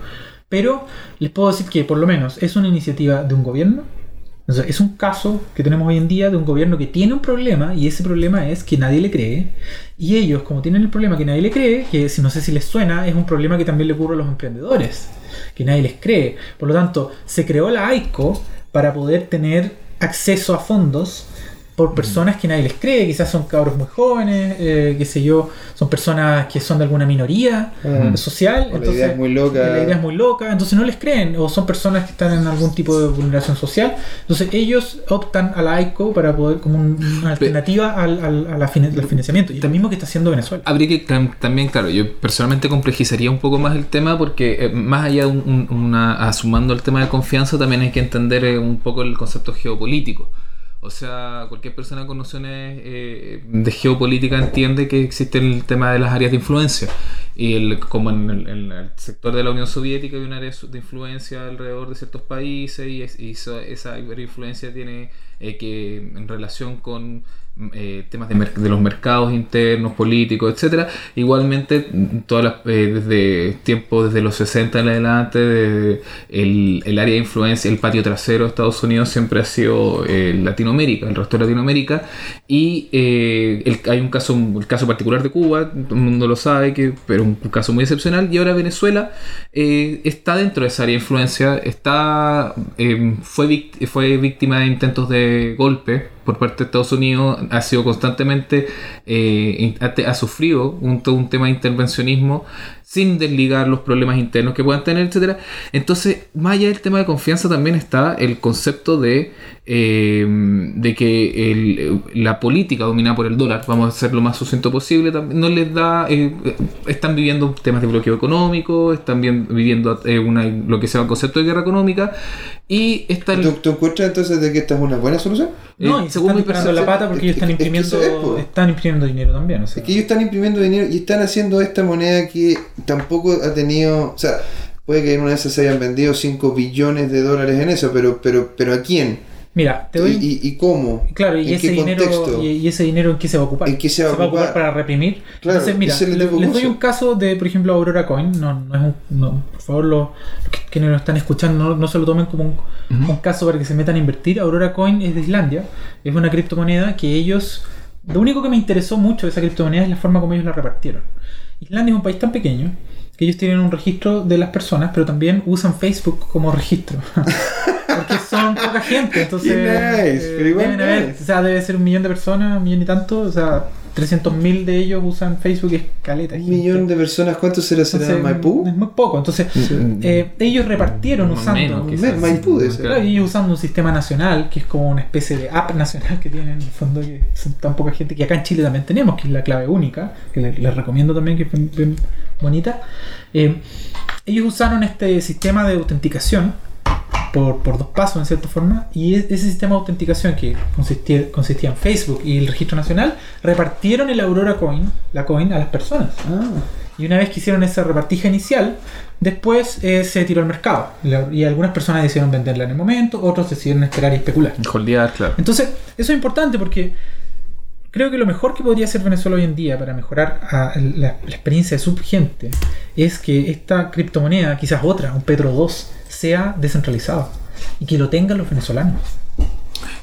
Pero les puedo decir que, por lo menos, es una iniciativa de un gobierno. Sea, es un caso que tenemos hoy en día de un gobierno que tiene un problema y ese problema es que nadie le cree. Y ellos, como tienen el problema que nadie le cree, que si no sé si les suena, es un problema que también le ocurre a los emprendedores, que nadie les cree. Por lo tanto, se creó la AICO para poder tener acceso a fondos por personas que nadie les cree, quizás son cabros muy jóvenes, eh, qué sé yo, son personas que son de alguna minoría Mm. social, O la idea es muy loca. la idea es muy loca, entonces no les creen, o son personas que están en algún tipo de vulneración social, entonces ellos optan a la ICO para poder, como un- una alternativa al, al- al financiamiento, y lo mismo que está haciendo Venezuela. Habría que tam- también, claro, yo personalmente complejizaría un poco más el tema porque eh, más allá de un- un- una, asumando el tema de confianza, también hay que entender eh, un poco el concepto geopolítico. O sea, cualquier persona con nociones eh, de geopolítica entiende que existe el tema de las áreas de influencia. Y el, como en el, sector de la Unión Soviética hay un área de influencia alrededor de ciertos países y, es- y esa influencia tiene eh, que en relación con eh, temas de, de los mercados internos, políticos, etcétera. Igualmente, todas las, eh, desde tiempo, desde los 60 en adelante, de- el, el área de influencia, el patio trasero de Estados Unidos siempre ha sido eh, Latinoamérica, el resto de Latinoamérica. Y el- hay un caso, el caso particular de Cuba, todo el mundo lo sabe, que, pero un, caso muy excepcional. Y ahora Venezuela está dentro de esa área de influencia, está, fue, fue víctima de intentos de golpe por parte de Estados Unidos, ha sido constantemente, eh, ha, ha sufrido un, un tema de intervencionismo sin desligar los problemas internos que puedan tener, etcétera. Entonces, más allá del tema de confianza, también está el concepto de, eh, de que el- la política dominada por el dólar, vamos a ser lo más sucinto posible, también no les da, eh, eh, están viviendo temas de bloqueo económico, están bien- viviendo eh, una, lo que sea el concepto de guerra económica, y está el- ¿Tú, tú encuentras entonces de que esta es una buena solución? No, eh, y se según están mi disparando la pata porque es ellos están que- es que imprimiendo, es, están imprimiendo dinero también. O sea. Es que ellos están imprimiendo dinero y están haciendo esta moneda que tampoco ha tenido. O sea, puede que en una de esas se hayan vendido 5 billones de dólares en eso, pero, pero, pero ¿a quién? Mira, te ¿Y, doy. y- y cómo? Claro, y ¿En ese qué dinero contexto? y, y ese dinero en qué se va a ocupar? ¿En qué se va a ocupar? para reprimir. Claro, Entonces, mira, le- les doy un caso de, por ejemplo, Aurora Coin. No, no es un, no, por favor, los que, que nos están escuchando no, no se lo tomen como un, un caso para que se metan a invertir. Aurora Coin es de Islandia. Es una criptomoneda que ellos. Lo único que me interesó mucho de esa criptomoneda es la forma como ellos la repartieron. Islandia es un país tan pequeño que ellos tienen un registro de las personas, pero también usan Facebook como registro. Porque son poca gente, entonces. Nice, igual deben haber- o sea, debe ser un millón de personas, un millón y tanto. O sea, 300.000 de ellos usan Facebook, es caleta. Un millón de personas, ¿cuántos será? ¿Será Entonces, Maipú? Es muy poco. Entonces, eh, ellos repartieron Más usando. menos, quizás. Ma- Maipú. Claro, y ellos usando un sistema nacional, que es como una especie de app nacional que tienen en el fondo, que son tan poca gente, que acá en Chile también tenemos, que es la clave única, que le- les, recomiendo también, que es bien, bien bonita. Eh, ellos usaron este sistema de autenticación por, por dos pasos, en cierta forma, y es- ese sistema de autenticación que consistía, consistía en Facebook y el registro nacional, repartieron el Aurora Coin, la coin, a las personas. Ah, Y una vez que hicieron esa repartija inicial, después eh, se tiró al mercado. Y algunas personas decidieron venderla en el momento, otros decidieron esperar y especular. Holdear, claro. Entonces, eso es importante porque creo que lo mejor que podría hacer Venezuela hoy en día para mejorar a la, la experiencia de su gente es que esta criptomoneda, quizás otra, un Petro 2, sea descentralizada y que lo tengan los venezolanos.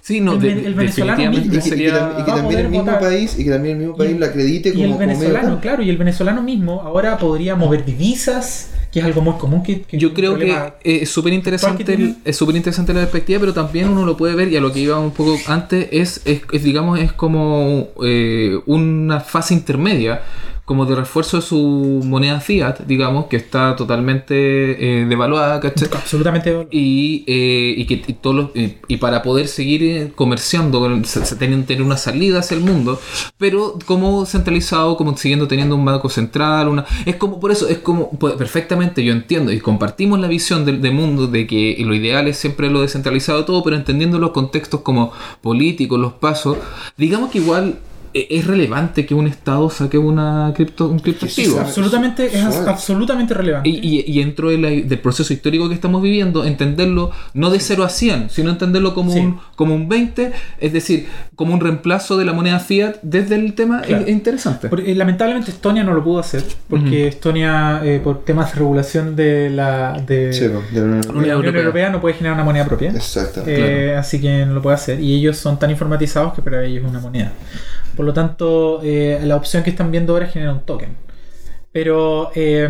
Sí, no, El de- el venezolano definitivamente y, que, y y también el mismo votar. país y que también el mismo país Y- lo acredite Y como el como medio venezolano, claro, y el venezolano mismo ahora podría mover divisas, que es algo muy común que, que Yo creo que es súper interesante el- es súper interesante la perspectiva, pero también uno lo puede ver, y a lo que iba un poco antes, es, es, es, digamos, es como eh, una fase intermedia, como de refuerzo de su moneda fiat, digamos, que está totalmente eh, devaluada, ¿cachai? absolutamente Y, eh, y que y todos los- y, y para poder seguir eh, comerciando se, se tienen tener una salida hacia el mundo pero como centralizado como siguiendo teniendo un banco central una es como por eso es como pues, perfectamente yo entiendo y compartimos la visión del, del mundo de que lo ideal es siempre lo descentralizado todo pero entendiendo los contextos como políticos los pasos digamos que igual eh, es relevante que un estado saque una cripto un criptoactivo Sí, absolutamente es Suave. absolutamente relevante y, y, y dentro de la- del proceso histórico que estamos viviendo, entenderlo no de 0 a 100, sino entenderlo como, Sí. un, como un 20, es decir, como un reemplazo de la moneda fiat desde el tema, Claro. es, es interesante. Porque, eh, lamentablemente Estonia no lo pudo hacer porque Estonia eh, por temas de regulación de la de, Sí, de la Unión de Europea. la Unión Europea. Europea no puede generar una moneda propia Exacto. Eh, así que no lo puede hacer y ellos son tan informatizados que para ellos es una moneda por lo tanto eh, la opción que están viendo ahora es generar un token pero eh,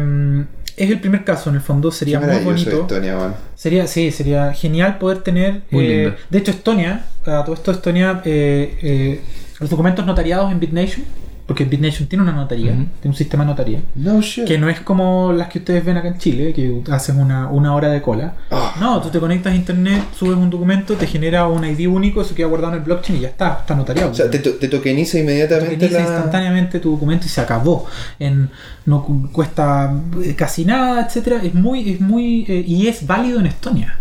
es el primer caso en el fondo sería Qué muy bonito Estonia. Sería, sí, sería genial poder tener. Muy eh, lindo. de hecho, Estonia, a todo esto, Estonia, eh, eh, los documentos notariados en BitNation, porque BitNation tiene una notaría, tiene un sistema de notaría, No shit. que no es como las que ustedes ven acá en Chile, que haces una, una hora de cola. Ah. No, tú te conectas a internet, subes un documento, te genera un ID único, eso queda guardado en el blockchain y ya está, está notariado. O sea, te, to- te tokeniza inmediatamente Tokeniza la... instantáneamente tu documento y se acabó. En, no cu- cuesta eh, casi nada, etcétera. Es muy, es muy eh, y es válido en Estonia.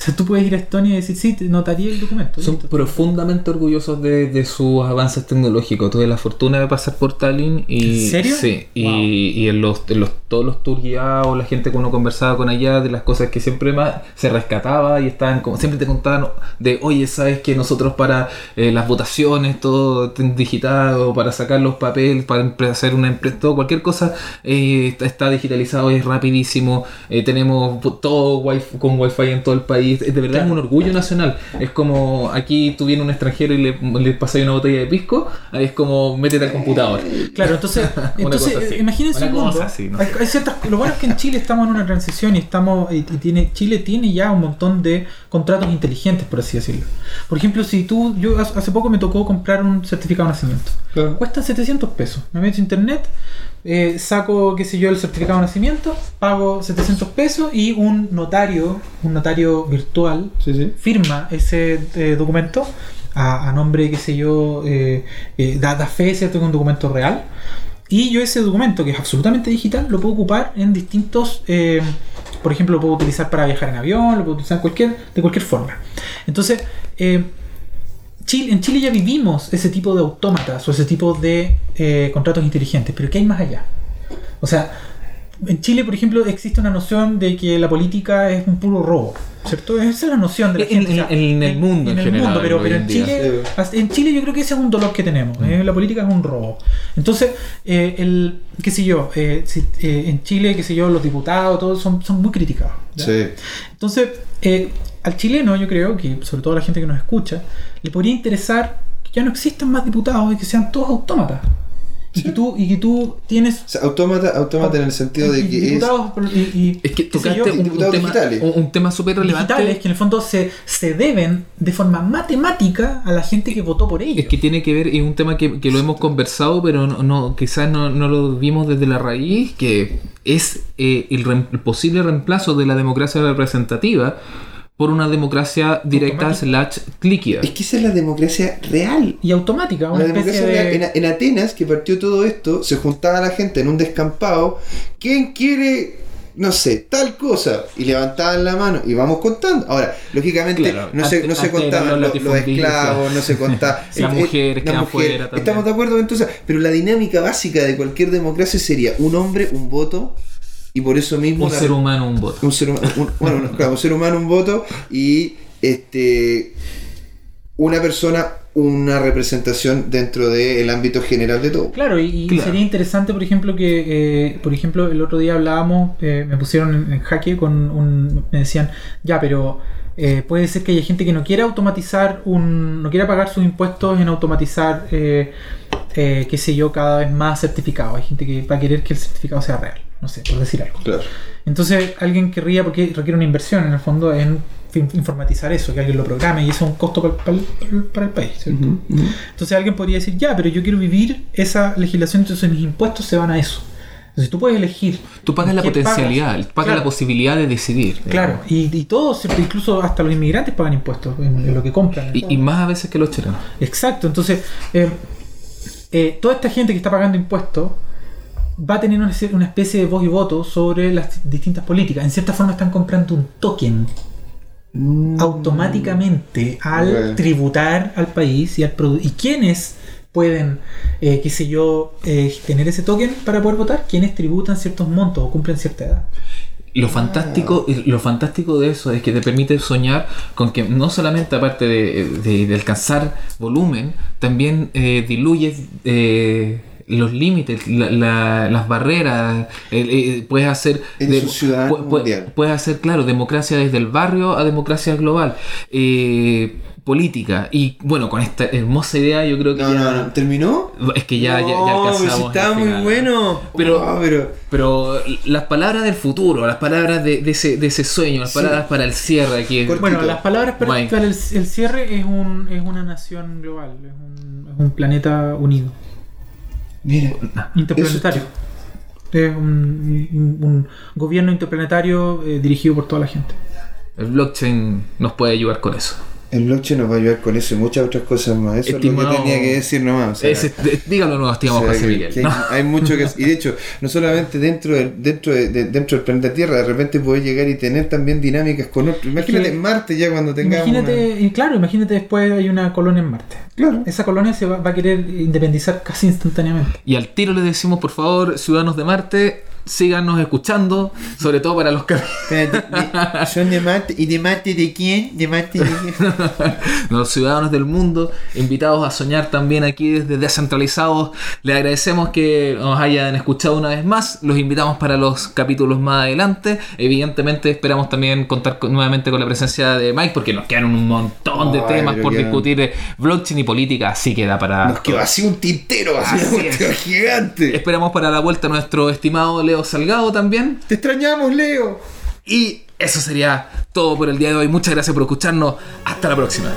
O sea, tú puedes ir a Estonia y decir, sí, te notaría el documento. Son listo. profundamente orgullosos de, de sus avances tecnológicos. Tuve la fortuna de pasar por Tallinn y... ¿En serio? Sí, y, Wow. y en los, en los, todos los tours guiados, la gente que uno conversaba con allá, de las cosas que siempre más se rescataba y estaban como... Siempre te contaban de, oye, ¿sabes que nosotros para eh, las votaciones, todo digitado, para sacar los papeles, para hacer una empresa, todo, cualquier cosa eh, está, está digitalizado, es rapidísimo, eh, tenemos todo wifi, con wifi en todo el país, de verdad Claro. es un orgullo nacional. Es como aquí tú vienes un extranjero y le, le pasas una botella de pisco, ahí es como métete al computador. Claro, entonces, entonces imagínense un mundo. así, no hay, hay ciertas, lo bueno es que en Chile estamos en una transición y estamos y, tiene Chile tiene ya un montón de contratos inteligentes, por así decirlo. Por ejemplo, si tú, yo hace hace poco me tocó comprar un certificado de nacimiento. Claro. Cuesta 700 pesos. Me meto a internet, eh, saco, qué sé yo, el certificado de nacimiento, pago 700 pesos y un notario, un notario virtual, Sí, sí. firma ese eh, documento a, a nombre, qué sé yo, eh, eh, da, da fe, ¿cierto? Que es un documento real. Y yo ese documento, que es absolutamente digital, lo puedo ocupar en distintos... eh, por ejemplo, lo puedo utilizar para viajar en avión, lo puedo utilizar en cualquier, de cualquier forma. Entonces, eh, Chile, en Chile ya vivimos ese tipo de autómatas o ese tipo de eh, contratos inteligentes, pero ¿qué hay más allá? O sea, en Chile, por ejemplo, existe una noción de que la política es un puro robo, ¿cierto? Esa es la noción de la En- gente. en- o sea, en el mundo en general, pero, hoy pero en en. Chile, en Chile yo creo que ese es un dolor que tenemos. ¿eh? La política es un robo. Entonces, eh, el, qué sé yo, eh, si- eh, en Chile, qué sé yo, los diputados, todos son, son muy criticados. ¿ya? Sí. Entonces, eh, al chileno, yo creo que, sobre todo a la gente que nos escucha, le podría interesar que ya no existan más diputados y que sean todos autómatas. Y, que tú, y que tú tienes. O sea, autómata, autómata en el sentido de que es. diputados y, y- Es que tocaste yo, un, tema, digitales. un, un tema súper relevante. digitales que en el fondo se, se deben de forma matemática a la gente que votó por ellos. Es que tiene que ver, es un tema que, que lo hemos conversado, pero no, no- quizás no, no lo vimos desde la raíz, que es eh, el, rem- el posible reemplazo de la democracia representativa por una democracia directa Automática. slash cliquida. Es que esa es la democracia real. y automática, una La democracia de. real. En, en Atenas, que partió todo esto, se juntaba la gente en un descampado. ¿Quién quiere, no sé, tal cosa? Y levantaban la mano y vamos contando. Ahora, lógicamente, Claro, no se, no se contaban los los, esclavos, no se contaban. Las mujeres fuera también. Estamos de acuerdo entonces. Pero la dinámica básica de cualquier democracia sería un hombre, un voto. Y por eso mismo. un la- ser humano, un voto. un ser humano, un- bueno, claro, un ser humano, un voto y este una persona, una representación dentro del ámbito general de todo. Claro, y, y Claro. sería interesante, por ejemplo, que, eh, por ejemplo, el otro día hablábamos, eh, me pusieron en, en jaque con un, me decían, ya, pero eh, puede ser que haya gente que no quiera automatizar un, no quiera pagar sus impuestos en automatizar, eh, eh, qué sé yo, cada vez más certificados. Hay gente que va a querer que el certificado sea real, no sé, por decir algo. Claro. Entonces alguien querría, porque requiere una inversión en el fondo, en informatizar eso, que alguien lo programe y eso es un costo para, el- para para el país. ¿cierto? Entonces alguien podría decir, ya, pero yo quiero vivir esa legislación, entonces mis impuestos se van a eso. Entonces tú puedes elegir. Tú pagas la ¿qué potencialidad, pagas? pagas Claro, la posibilidad de decidir. Claro, y, y todos, incluso hasta los inmigrantes pagan impuestos en, en lo que compran. Y, y más a veces que los chilenos. Exacto, entonces eh, eh, toda esta gente que está pagando impuestos va a tener una, especie de voz y voto sobre las distintas políticas. En cierta forma están comprando un token automáticamente al tributar al país y al y quiénes pueden, eh, qué sé yo, eh, tener ese token para poder votar, quienes tributan ciertos montos o cumplen cierta edad. Lo fantástico, lo fantástico de eso es que te permite soñar con que no solamente aparte de, de- de alcanzar volumen, también eh, diluyes eh, los límites, la- la- las barreras, el- eh, puedes hacer ciudadano pu- pu- puedes hacer claro democracia desde el barrio a democracia global, eh, política y bueno con esta hermosa idea yo creo que No, ya, no, no. ¿Terminó? es que ya, ya, ya No, pero alcanzamos si el estaba muy final. bueno. Pero- Oh, pero Pero las palabras del futuro, las palabras de, de ese, de ese sueño, las Sí. palabras para el cierre aquí. Cortito. Bueno, las palabras para el, el cierre es, un, es una nación global, es un, es un planeta unido. Mira, Interplanetario. Es un, un- un gobierno interplanetario eh, dirigido por toda la gente. El blockchain nos puede ayudar con eso. El blockchain nos va a ayudar con eso y muchas otras cosas más. Eso es lo Estimado- que tenía que decir nomás. o sea, de- dígalo nuevo, estimado O sea, José que- Miguel. que hay, ¿no? hay mucho que y de hecho no solamente dentro del dentro de, de- dentro del planeta Tierra de repente puede llegar y tener también dinámicas con otros imagínate que- en Marte ya cuando tengamos Imagínate, una- y claro, imagínate después hay una colonia en Marte. claro Esa colonia se va, va a querer independizar casi instantáneamente. Y al tiro les decimos, por favor, ciudadanos de Marte, síganos escuchando, sobre todo para los que... son de Marte y de Marte de quién de Marte de quién los ciudadanos del mundo, invitados a soñar también aquí desde Descentralizados. Les agradecemos que nos hayan escuchado una vez más. Los invitamos para los capítulos más adelante. Evidentemente esperamos también contar con- nuevamente con la presencia de Mike porque nos quedan un montón de temas por quedan- discutir de blockchain y política, así que da para... nos quedó así un tintero así, Así un es. tintero gigante Esperamos para la vuelta a nuestro estimado Leo Salgado también. te extrañamos Leo Y eso sería todo por el día de hoy. Muchas gracias por escucharnos. Hasta la próxima.